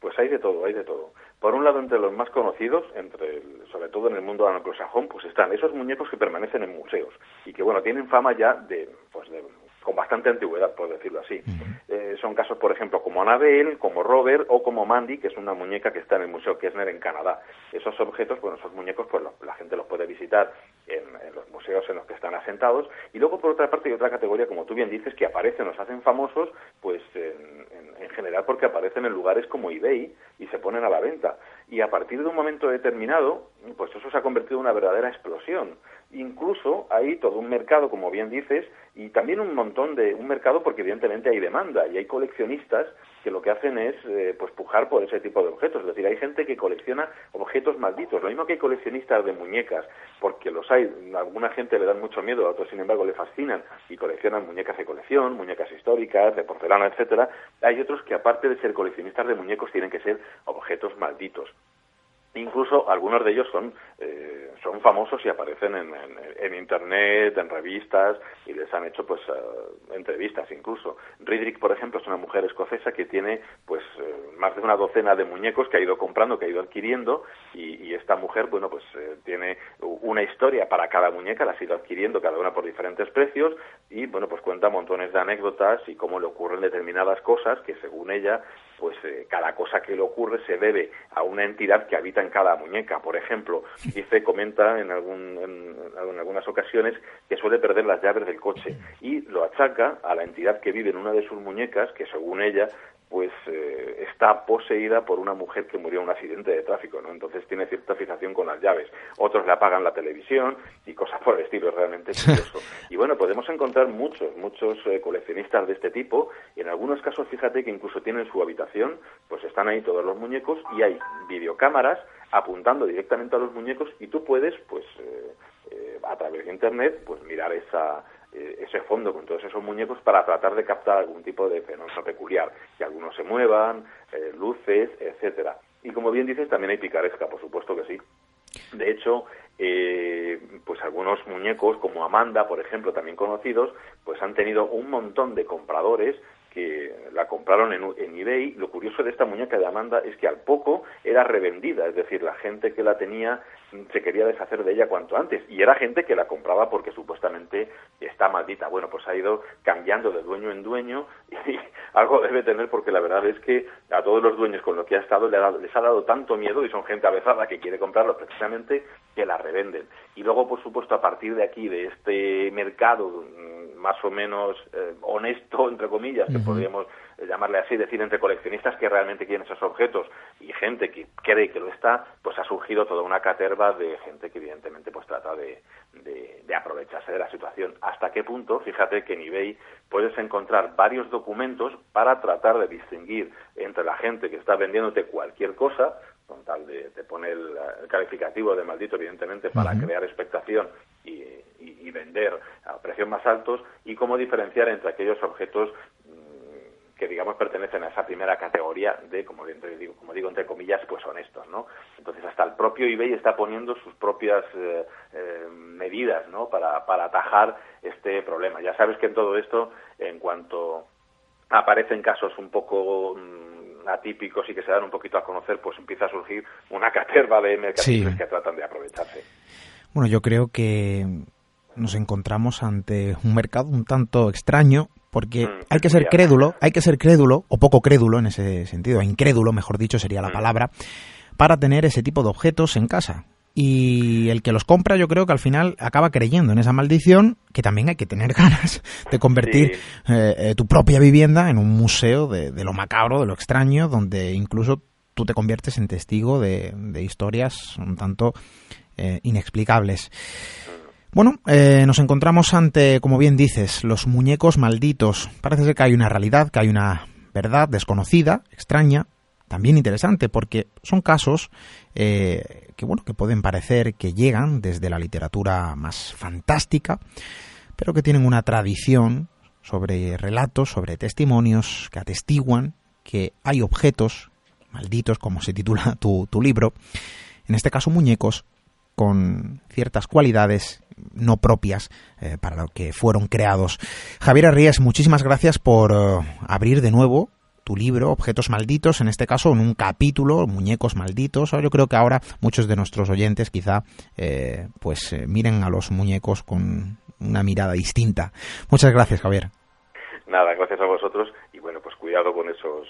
Pues hay de todo, hay de todo. Por un lado, entre los más conocidos, entre sobre todo en el mundo anglosajón, pues están esos muñecos que permanecen en museos y que, bueno, tienen fama ya de, pues de con bastante antigüedad, por decirlo así. Eh, son casos, por ejemplo, como Annabelle, como Robert o como Mandy, que es una muñeca que está en el Museo Kessner en Canadá. Esos objetos, bueno, esos muñecos, pues la gente los puede visitar en, los museos en los que están asentados. Y luego, por otra parte, hay otra categoría, como tú bien dices, que aparecen, los hacen famosos, pues en, en general porque aparecen en lugares como eBay y se ponen a la venta. Y a partir de un momento determinado, pues eso se ha convertido en una verdadera explosión. Incluso hay todo un mercado, como bien dices, y también un montón de un mercado porque evidentemente hay demanda y hay coleccionistas que lo que hacen es eh, pues pujar por ese tipo de objetos. Es decir, hay gente que colecciona objetos malditos. Lo mismo que hay coleccionistas de muñecas, porque los hay. A alguna gente le dan mucho miedo, a otros sin embargo le fascinan y coleccionan muñecas de colección, muñecas históricas, de porcelana, etcétera. Hay otros que aparte de ser coleccionistas de muñecos tienen que ser objetos malditos. Incluso algunos de ellos son, eh, son famosos y aparecen en, en, internet, en revistas y les han hecho pues eh, entrevistas incluso. Ridrick, por ejemplo, es una mujer escocesa que tiene pues eh, más de una docena de muñecos que ha ido comprando, que ha ido adquiriendo y, y esta mujer, bueno, pues tiene una historia para cada muñeca, la ha ido adquiriendo cada una por diferentes precios y bueno, pues cuenta montones de anécdotas y cómo le ocurren determinadas cosas que según ella pues eh, cada cosa que le ocurre se debe a una entidad que habita en cada muñeca. Por ejemplo, dice, comenta en, algún, en, algunas ocasiones que suele perder las llaves del coche y lo achaca a la entidad que vive en una de sus muñecas, que según ella pues eh, está poseída por una mujer que murió en un accidente de tráfico, ¿no? Entonces tiene cierta fijación con las llaves. Otros le apagan la televisión y cosas por el estilo, es realmente curioso. y bueno, podemos encontrar muchos, muchos eh, coleccionistas de este tipo, y en algunos casos, fíjate que incluso tienen su habitación, pues están ahí todos los muñecos y hay videocámaras apuntando directamente a los muñecos y tú puedes, pues, eh, a través de Internet, pues mirar esa eh, ese fondo con todos esos muñecos para tratar de captar algún tipo de fenómeno peculiar, que algunos se muevan, eh, luces, etcétera. Y como bien dices, también hay picaresca, por supuesto que sí. De hecho, eh, pues algunos muñecos como Amanda, por ejemplo, también conocidos, pues han tenido un montón de compradores que la compraron en, en, eBay. Lo curioso de esta muñeca de Amanda es que al poco era revendida, es decir, la gente que la tenía se quería deshacer de ella cuanto antes. Y era gente que la compraba porque supuestamente está maldita. Bueno, pues ha ido cambiando de dueño en dueño y algo debe tener porque la verdad es que a todos los dueños con lo que ha estado les ha dado tanto miedo y son gente avezada que quiere comprarlo precisamente que la revenden. Y luego, por supuesto, a partir de aquí, de este mercado mm, más o menos eh, honesto, entre comillas, que podríamos llamarle así, decir entre coleccionistas que realmente quieren esos objetos y gente que cree que lo está, pues ha surgido toda una caterva de gente que evidentemente pues trata de, de, aprovecharse de la situación. ¿Hasta qué punto? Fíjate que en eBay puedes encontrar varios documentos para tratar de distinguir entre la gente que está vendiéndote cualquier cosa, con tal de, poner el, calificativo de maldito, evidentemente, para crear expectación y, y, vender a precios más altos, y cómo diferenciar entre aquellos objetos que digamos pertenecen a esa primera categoría de, como digo, como digo entre comillas, pues honestos, ¿no? Entonces hasta el propio eBay está poniendo sus propias eh, eh, medidas, ¿no? Para, para atajar este problema. Ya sabes que en todo esto, en cuanto aparecen casos un poco mm, atípicos y que se dan un poquito a conocer, pues empieza a surgir una caterva de mercaderes que tratan de aprovecharse. Bueno, yo creo que nos encontramos ante un mercado un tanto extraño porque mm, hay que ser crédulo, hay que ser crédulo, o poco crédulo en ese sentido, incrédulo, mejor dicho, sería la mm. palabra, para tener ese tipo de objetos en casa. Y el que los compra, yo creo que al final acaba creyendo en esa maldición, que también hay que tener ganas de convertir eh, eh, tu propia vivienda en un museo de, lo macabro, de lo extraño, donde incluso tú te conviertes en testigo de, historias un tanto eh, inexplicables. Bueno, eh, nos encontramos ante, como bien dices, los muñecos malditos. Parece ser que hay una realidad, que hay una verdad desconocida, extraña, también interesante, porque son casos eh, que, bueno, que pueden parecer que llegan desde la literatura más fantástica, pero que tienen una tradición sobre relatos, sobre testimonios que atestiguan que hay objetos malditos, como se titula tu, tu libro, en este caso muñecos, con ciertas cualidades no propias eh, para lo que fueron creados. Javier Arrías, muchísimas gracias por eh, abrir de nuevo tu libro, Objetos Malditos, en este caso en un capítulo, Muñecos Malditos. Yo creo que ahora muchos de nuestros oyentes quizá eh, pues miren a los muñecos con una mirada distinta. Muchas gracias, Javier. Nada, gracias a vosotros y bueno, pues cuidado con esos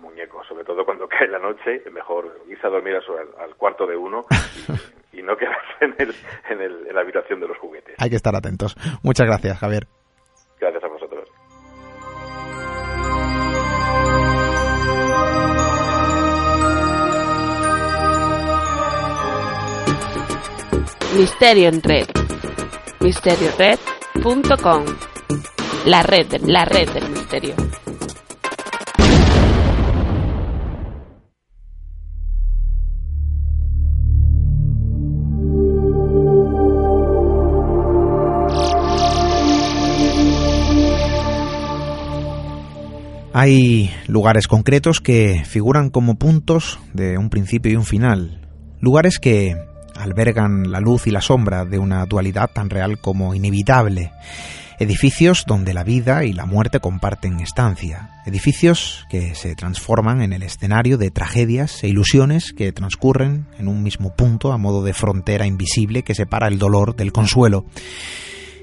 muñecos, sobre todo cuando cae la noche, mejor irse a dormir al, cuarto de uno y, no quedarse en, el, en, el, en la habitación de los juguetes. Hay que estar atentos. Muchas gracias, Javier. Gracias a vosotros. Misterio en red. Misteriored.com. La red, la red del misterio. Hay lugares concretos que figuran como puntos de un principio y un final, lugares que albergan la luz y la sombra de una dualidad tan real como inevitable, edificios donde la vida y la muerte comparten estancia, edificios que se transforman en el escenario de tragedias e ilusiones que transcurren en un mismo punto a modo de frontera invisible que separa el dolor del consuelo.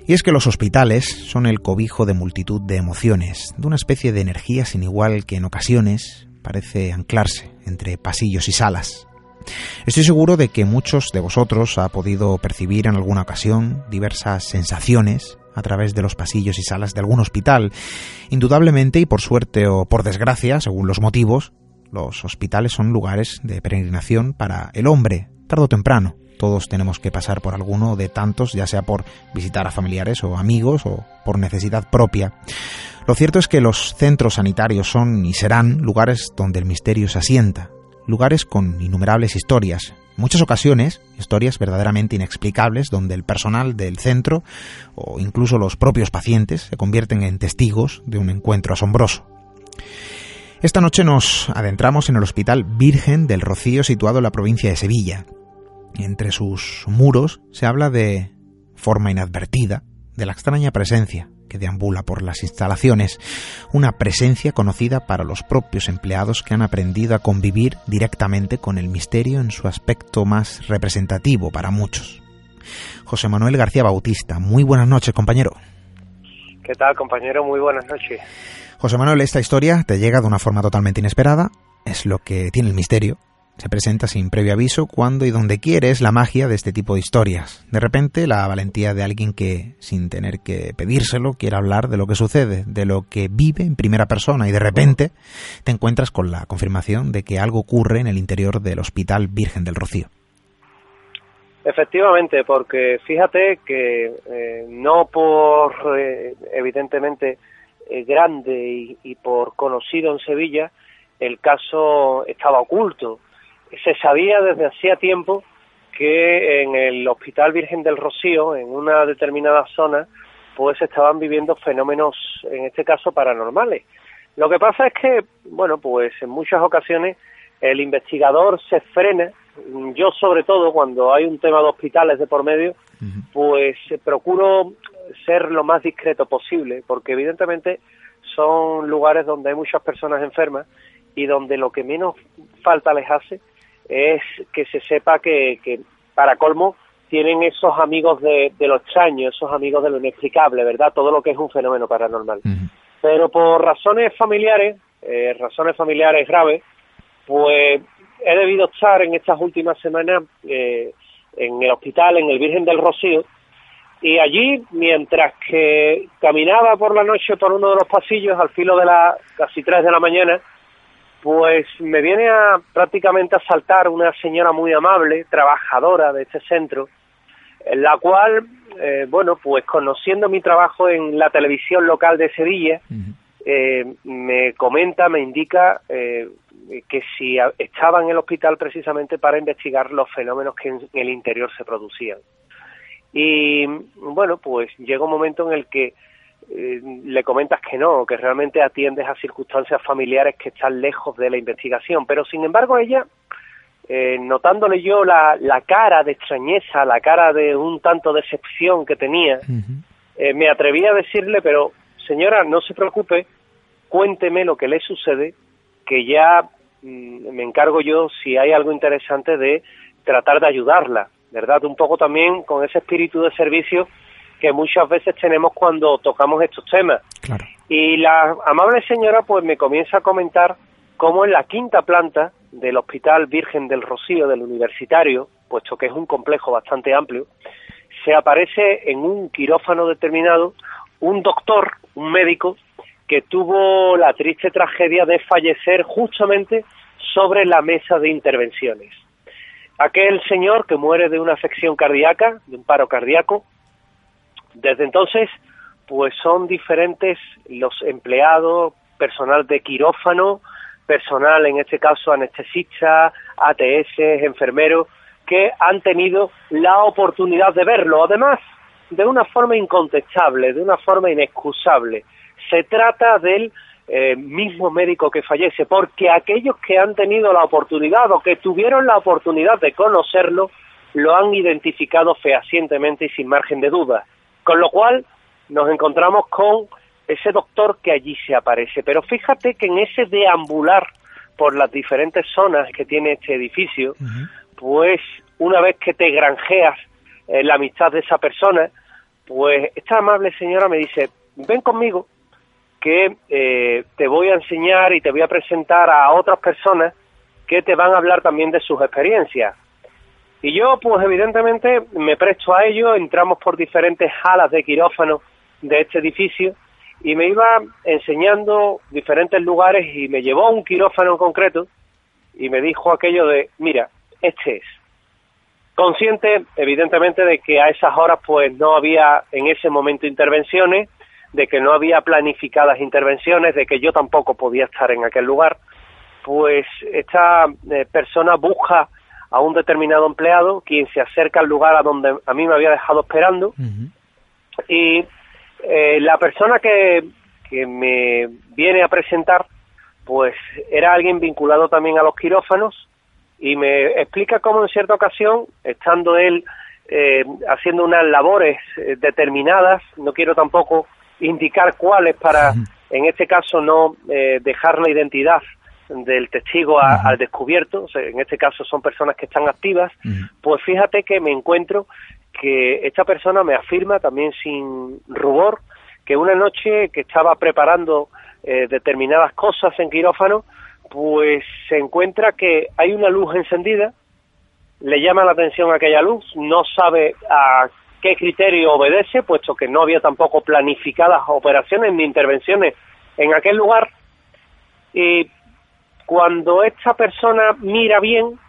Y es que los hospitales son el cobijo de multitud de emociones, de una especie de energía sin igual que en ocasiones parece anclarse entre pasillos y salas. Estoy seguro de que muchos de vosotros ha podido percibir en alguna ocasión diversas sensaciones a través de los pasillos y salas de algún hospital. Indudablemente y por suerte o por desgracia, según los motivos, los hospitales son lugares de peregrinación para el hombre, tarde o temprano. Todos tenemos que pasar por alguno de tantos, ya sea por visitar a familiares o amigos o por necesidad propia. Lo cierto es que los centros sanitarios son y serán lugares donde el misterio se asienta, lugares con innumerables historias, muchas ocasiones historias verdaderamente inexplicables donde el personal del centro o incluso los propios pacientes se convierten en testigos de un encuentro asombroso. Esta noche nos adentramos en el Hospital Virgen del Rocío situado en la provincia de Sevilla. Entre sus muros se habla de forma inadvertida de la extraña presencia que deambula por las instalaciones, una presencia conocida para los propios empleados que han aprendido a convivir directamente con el misterio en su aspecto más representativo para muchos. José Manuel García Bautista, muy buenas noches, compañero. ¿Qué tal, compañero? Muy buenas noches. José Manuel, esta historia te llega de una forma totalmente inesperada, es lo que tiene el misterio, se presenta sin previo aviso cuando y donde quiere es la magia de este tipo de historias. De repente, la valentía de alguien que, sin tener que pedírselo, quiere hablar de lo que sucede, de lo que vive en primera persona y de repente te encuentras con la confirmación de que algo ocurre en el interior del Hospital Virgen del Rocío. Efectivamente, porque fíjate que eh, no por, eh, evidentemente, eh, grande y por conocido en Sevilla, el caso estaba oculto se sabía desde hacía tiempo que en el Hospital Virgen del Rocío, en una determinada zona, pues estaban viviendo fenómenos, en este caso, paranormales. Lo que pasa es que, bueno, pues en muchas ocasiones el investigador se frena, yo sobre todo cuando hay un tema de hospitales de por medio, pues procuro ser lo más discreto posible, porque evidentemente son lugares donde hay muchas personas enfermas y donde lo que menos falta les hace es que se sepa que, que para colmo tienen esos amigos de, de, lo extraño, esos amigos de lo inexplicable, ¿verdad? Todo lo que es un fenómeno paranormal. Pero por razones familiares, eh, razones familiares graves, pues he debido estar en estas últimas semanas eh, en el hospital, en el Virgen del Rocío, y allí, mientras que caminaba por la noche por uno de los pasillos al filo de las casi tres de la mañana, pues me viene a prácticamente a saltar una señora muy amable, trabajadora de este centro, en la cual, eh, bueno, pues conociendo mi trabajo en la televisión local de Sevilla, eh, me comenta, me indica eh, que si estaba en el hospital precisamente para investigar los fenómenos que en el interior se producían. Y bueno, pues llega un momento en el que eh, le comentas que no, que realmente atiendes a circunstancias familiares que están lejos de la investigación. Pero sin embargo ella, eh, notándole yo la, la, cara de extrañeza, la cara de un tanto decepción que tenía, eh, me atreví a decirle, pero señora, no se preocupe, cuénteme lo que le sucede, que ya mm, me encargo yo, si hay algo interesante, de tratar de ayudarla, ¿verdad? Un poco también con ese espíritu de servicio que muchas veces tenemos cuando tocamos estos temas. Y la amable señora pues me comienza a comentar cómo en la quinta planta del Hospital Virgen del Rocío del Universitario, puesto que es un complejo bastante amplio, se aparece en un quirófano determinado un doctor, un médico, que tuvo la triste tragedia de fallecer justamente sobre la mesa de intervenciones. Aquel señor que muere de una afección cardíaca, de un paro cardíaco, desde entonces, pues son diferentes los empleados, personal de quirófano, personal, en este caso anestesista, ATS, enfermeros, que han tenido la oportunidad de verlo. Además, de una forma incontestable, de una forma inexcusable. Se trata del eh, mismo médico que fallece, porque aquellos que han tenido la oportunidad o que tuvieron la oportunidad de conocerlo, lo han identificado fehacientemente y sin margen de duda. Con lo cual nos encontramos con ese doctor que allí se aparece. Pero fíjate que en ese deambular por las diferentes zonas que tiene este edificio, pues una vez que te granjeas eh, la amistad de esa persona, pues esta amable señora me dice, ven conmigo, que eh, te voy a enseñar y te voy a presentar a otras personas que te van a hablar también de sus experiencias. Y yo, pues evidentemente, me presto a ello, entramos por diferentes salas de quirófano de este edificio y me iba enseñando diferentes lugares y me llevó a un quirófano en concreto y me dijo aquello de, mira, este es. Consciente, evidentemente, de que a esas horas pues no había en ese momento intervenciones, de que no había planificadas intervenciones, de que yo tampoco podía estar en aquel lugar, pues esta eh, persona busca a un determinado empleado, quien se acerca al lugar a donde a mí me había dejado esperando, y eh, la persona que, que me viene a presentar, pues era alguien vinculado también a los quirófanos, y me explica cómo en cierta ocasión, estando él eh, haciendo unas labores eh, determinadas, no quiero tampoco indicar cuáles para, en este caso, no dejar la identidad del testigo al descubierto, en este caso son personas que están activas, pues fíjate que me encuentro que esta persona me afirma también sin rubor que una noche que estaba preparando eh, determinadas cosas en quirófano, pues se encuentra que hay una luz encendida, le llama la atención aquella luz, no sabe a qué criterio obedece, puesto que no había tampoco planificadas operaciones ni intervenciones en aquel lugar, y cuando esta persona mira bien,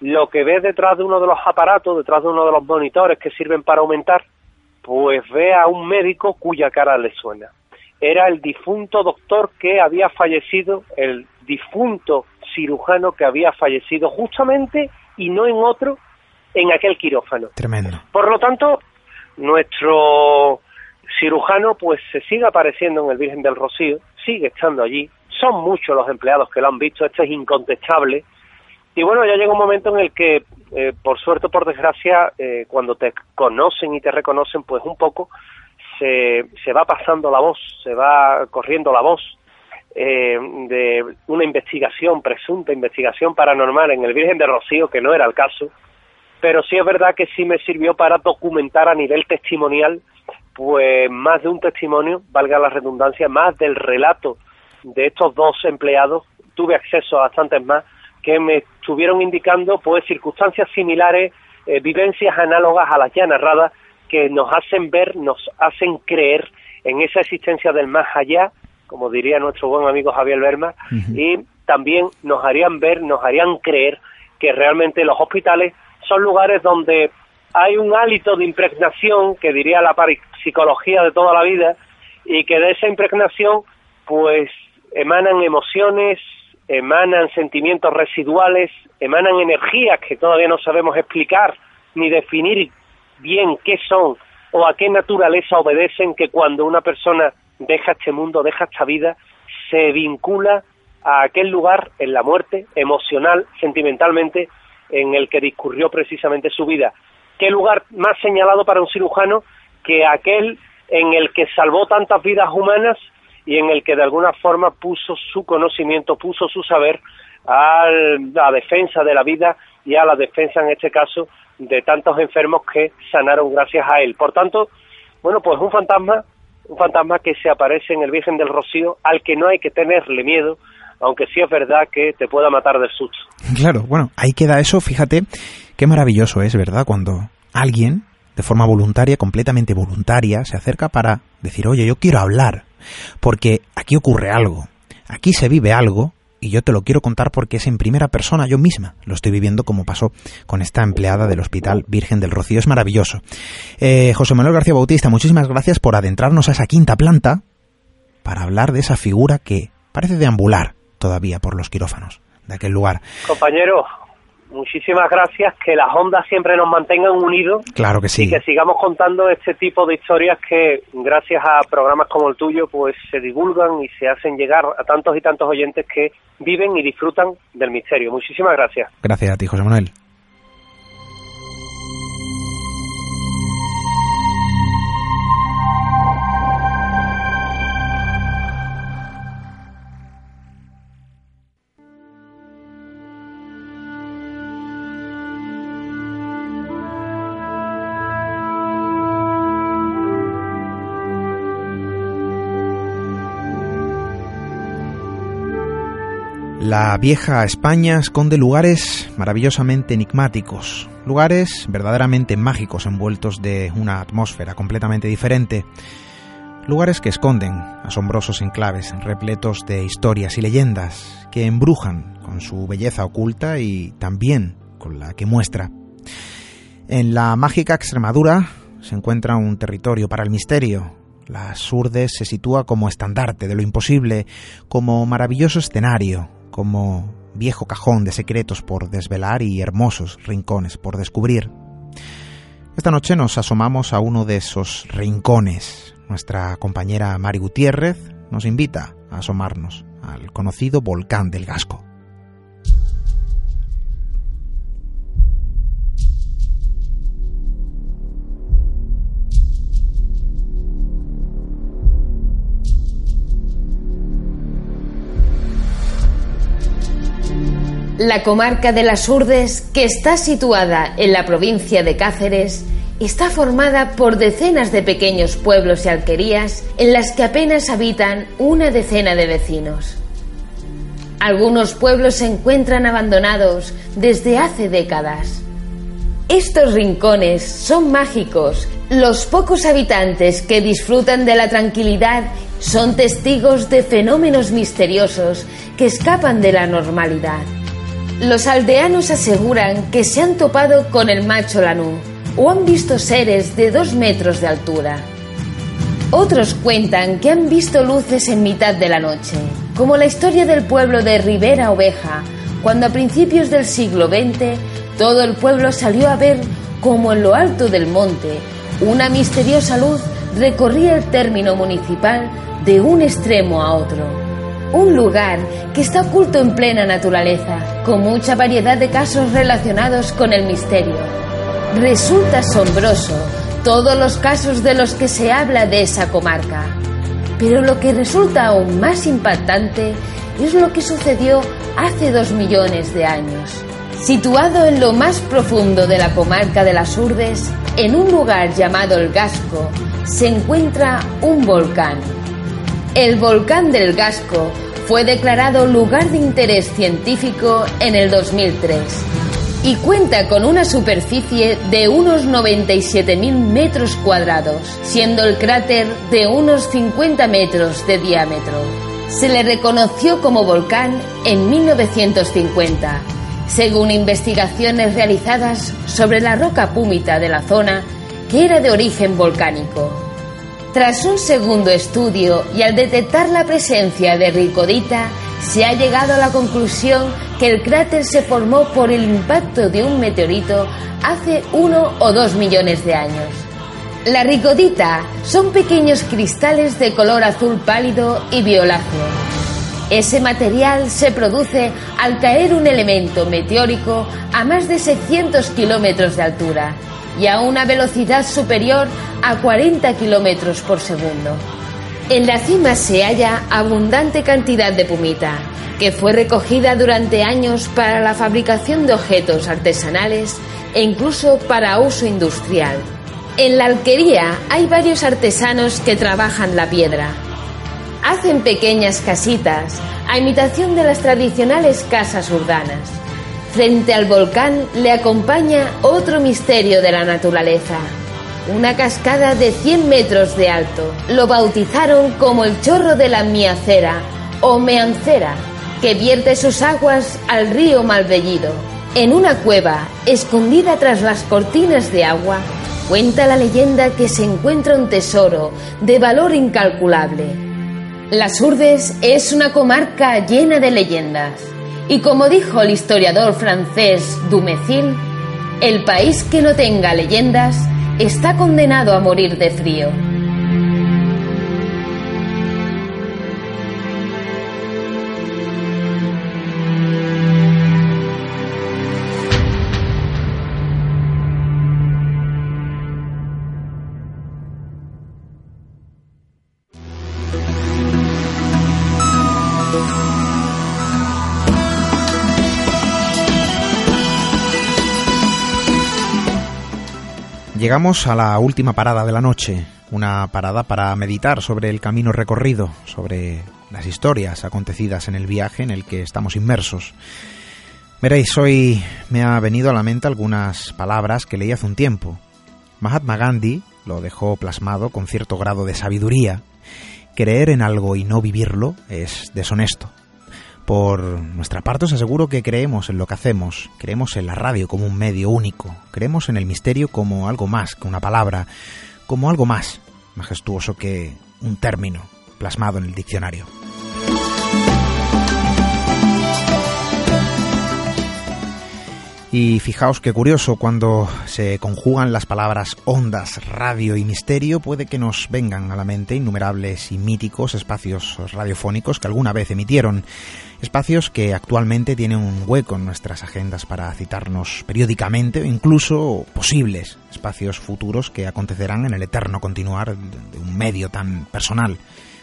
lo que ve detrás de uno de los aparatos, detrás de uno de los monitores que sirven para aumentar, pues ve a un médico cuya cara le suena. Era el difunto doctor que había fallecido, el difunto cirujano que había fallecido justamente y no en otro, en aquel quirófano. Tremendo. Por lo tanto, nuestro cirujano pues se sigue apareciendo en el Virgen del Rocío, sigue estando allí, son muchos los empleados que lo han visto, esto es incontestable. Y bueno, ya llega un momento en el que, eh, por suerte o por desgracia, eh, cuando te conocen y te reconocen, pues un poco se, se va pasando la voz, se va corriendo la voz eh, de una investigación, presunta investigación paranormal en el Virgen de Rocío, que no era el caso, pero sí es verdad que sí me sirvió para documentar a nivel testimonial, pues más de un testimonio, valga la redundancia, más del relato de estos dos empleados, tuve acceso a bastantes más, que me estuvieron indicando pues circunstancias similares, eh, vivencias análogas a las ya narradas, que nos hacen ver, nos hacen creer en esa existencia del más allá, como diría nuestro buen amigo Javier Berma, y también nos harían ver, nos harían creer que realmente los hospitales son lugares donde hay un hálito de impregnación, que diría la parapsicología de toda la vida, y que de esa impregnación, pues emanan emociones, emanan sentimientos residuales, emanan energías que todavía no sabemos explicar ni definir bien qué son o a qué naturaleza obedecen que cuando una persona deja este mundo, deja esta vida, se vincula a aquel lugar en la muerte, emocional, sentimentalmente, en el que discurrió precisamente su vida. ¿Qué lugar más señalado para un cirujano que aquel en el que salvó tantas vidas humanas y en el que de alguna forma puso su conocimiento, puso su saber a la defensa de la vida y a la defensa, en este caso, de tantos enfermos que sanaron gracias a él. Por tanto, bueno, pues un fantasma, un fantasma que se aparece en el Virgen del Rocío, al que no hay que tenerle miedo, aunque sí es verdad que te pueda matar del susto. Claro, bueno, ahí queda eso, fíjate, qué maravilloso es, ¿verdad? Cuando alguien, de forma voluntaria, completamente voluntaria, se acerca para decir, oye, yo quiero hablar, porque aquí ocurre algo, aquí se vive algo y yo te lo quiero contar porque es en primera persona, yo misma lo estoy viviendo como pasó con esta empleada del Hospital Virgen del Rocío. Es maravilloso. Eh, José Manuel García Bautista, muchísimas gracias por adentrarnos a esa quinta planta para hablar de esa figura que parece deambular todavía por los quirófanos de aquel lugar. Compañero, muchísimas gracias, que las ondas siempre nos mantengan unidos. Claro que sí. Y que sigamos contando este tipo de historias que, gracias a programas como el tuyo, pues se divulgan y se hacen llegar a tantos y tantos oyentes que viven y disfrutan del misterio. Muchísimas gracias. Gracias a ti, José Manuel. La vieja España esconde lugares maravillosamente enigmáticos, lugares verdaderamente mágicos envueltos de una atmósfera completamente diferente, lugares que esconden asombrosos enclaves repletos de historias y leyendas que embrujan con su belleza oculta y también con la que muestra. En la mágica Extremadura se encuentra un territorio para el misterio, las Urdes se sitúa como estandarte de lo imposible, como maravilloso escenario, como viejo cajón de secretos por desvelar y hermosos rincones por descubrir. Esta noche nos asomamos a uno de esos rincones. Nuestra compañera Mari Gutiérrez nos invita a asomarnos al conocido volcán del Gasco. La comarca de las Urdes, que está situada en la provincia de Cáceres, está formada por decenas de pequeños pueblos y alquerías en las que apenas habitan una decena de vecinos. Algunos pueblos se encuentran abandonados desde hace décadas. Estos rincones son mágicos. Los pocos habitantes que disfrutan de la tranquilidad son testigos de fenómenos misteriosos que escapan de la normalidad. Los aldeanos aseguran que se han topado con el macho lanú o han visto seres de dos metros de altura. Otros cuentan que han visto luces en mitad de la noche, como la historia del pueblo de Ribera Oveja, cuando a principios del siglo XX todo el pueblo salió a ver como en lo alto del monte una misteriosa luz recorría el término municipal de un extremo a otro un lugar que está oculto en plena naturaleza, con mucha variedad de casos relacionados con el misterio. Resulta asombroso todos los casos de los que se habla de esa comarca, pero lo que resulta aún más impactante es lo que sucedió hace dos millones de años. Situado en lo más profundo de la comarca de las Urdes, en un lugar llamado el Gasco, se encuentra un volcán el volcán del Gasco fue declarado lugar de interés científico en el 2003 y cuenta con una superficie de unos 97.000 metros cuadrados, siendo el cráter de unos 50 metros de diámetro. Se le reconoció como volcán en 1950, según investigaciones realizadas sobre la roca púmita de la zona, que era de origen volcánico. Tras un segundo estudio y al detectar la presencia de ricodita, se ha llegado a la conclusión que el cráter se formó por el impacto de un meteorito hace uno o dos millones de años. La rigodita son pequeños cristales de color azul pálido y violáceo. Ese material se produce al caer un elemento meteórico a más de 600 kilómetros de altura y a una velocidad superior a 40 kilómetros por segundo. En la cima se halla abundante cantidad de pumita, que fue recogida durante años para la fabricación de objetos artesanales e incluso para uso industrial. En la alquería hay varios artesanos que trabajan la piedra. Hacen pequeñas casitas a imitación de las tradicionales casas urbanas. Frente al volcán le acompaña otro misterio de la naturaleza. Una cascada de 100 metros de alto. Lo bautizaron como el chorro de la miacera o meancera que vierte sus aguas al río Malvellido. En una cueva, escondida tras las cortinas de agua, cuenta la leyenda que se encuentra un tesoro de valor incalculable. Las Urdes es una comarca llena de leyendas. Y como dijo el historiador francés Dumézil, el país que no tenga leyendas está condenado a morir de frío. Llegamos a la última parada de la noche, una parada para meditar sobre el camino recorrido, sobre las historias acontecidas en el viaje en el que estamos inmersos. Veréis, hoy me ha venido a la mente algunas palabras que leí hace un tiempo. Mahatma Gandhi lo dejó plasmado con cierto grado de sabiduría. Creer en algo y no vivirlo es deshonesto. Por nuestra parte os aseguro que creemos en lo que hacemos, creemos en la radio como un medio único, creemos en el misterio como algo más que una palabra, como algo más majestuoso que un término plasmado en el diccionario. Y fijaos qué curioso, cuando se conjugan las palabras ondas, radio y misterio, puede que nos vengan a la mente innumerables y míticos espacios radiofónicos que alguna vez emitieron, espacios que actualmente tienen un hueco en nuestras agendas para citarnos periódicamente o incluso posibles espacios futuros que acontecerán en el eterno continuar de un medio tan personal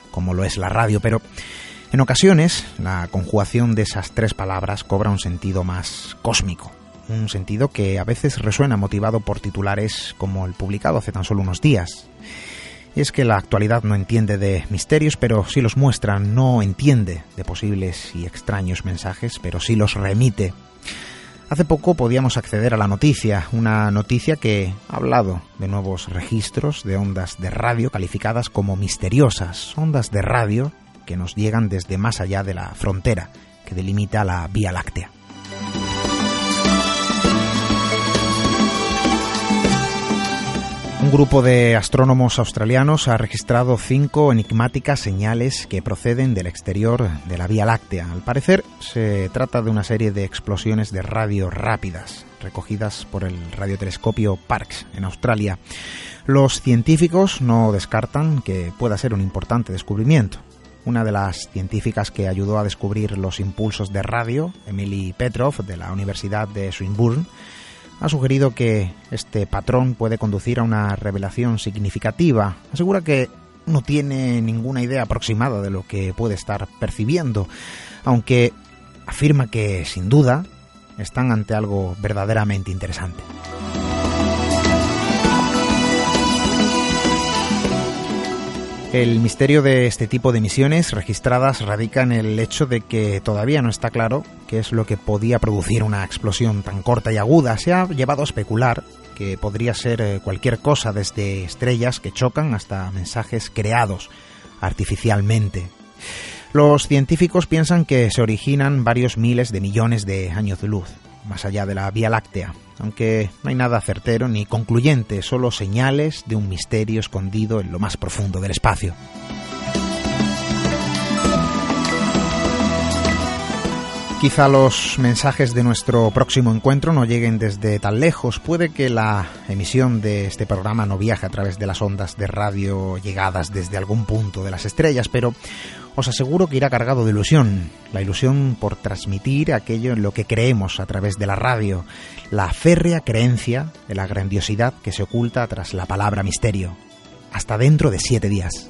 como lo es la radio, pero en ocasiones la conjugación de esas tres palabras cobra un sentido más cósmico un sentido que a veces resuena motivado por titulares como el publicado hace tan solo unos días. Y es que la actualidad no entiende de misterios, pero sí los muestra, no entiende de posibles y extraños mensajes, pero sí los remite. Hace poco podíamos acceder a la noticia, una noticia que ha hablado de nuevos registros de ondas de radio calificadas como misteriosas, ondas de radio que nos llegan desde más allá de la frontera que delimita la Vía Láctea. Grupo de astrónomos australianos ha registrado cinco enigmáticas señales que proceden del exterior de la Vía Láctea. Al parecer, se trata de una serie de explosiones de radio rápidas recogidas por el radiotelescopio Parkes en Australia. Los científicos no descartan que pueda ser un importante descubrimiento. Una de las científicas que ayudó a descubrir los impulsos de radio, Emily Petrov, de la Universidad de Swinburne, ha sugerido que este patrón puede conducir a una revelación significativa. Asegura que no tiene ninguna idea aproximada de lo que puede estar percibiendo, aunque afirma que, sin duda, están ante algo verdaderamente interesante. El misterio de este tipo de emisiones registradas radica en el hecho de que todavía no está claro qué es lo que podía producir una explosión tan corta y aguda. Se ha llevado a especular que podría ser eh, cualquier cosa desde estrellas que chocan hasta mensajes creados artificialmente. Los científicos piensan que se originan varios miles de millones de años de luz, más allá de la Vía Láctea, aunque no hay nada certero ni concluyente, solo señales de un misterio escondido en lo más profundo del espacio. Quizá los mensajes de nuestro próximo encuentro no lleguen desde tan lejos. Puede que la emisión de este programa no viaje a través de las ondas de radio llegadas desde algún punto de las estrellas, pero os aseguro que irá cargado de ilusión. La ilusión por transmitir aquello en lo que creemos a través de la radio. La férrea creencia de la grandiosidad que se oculta tras la palabra misterio. Hasta dentro de siete días.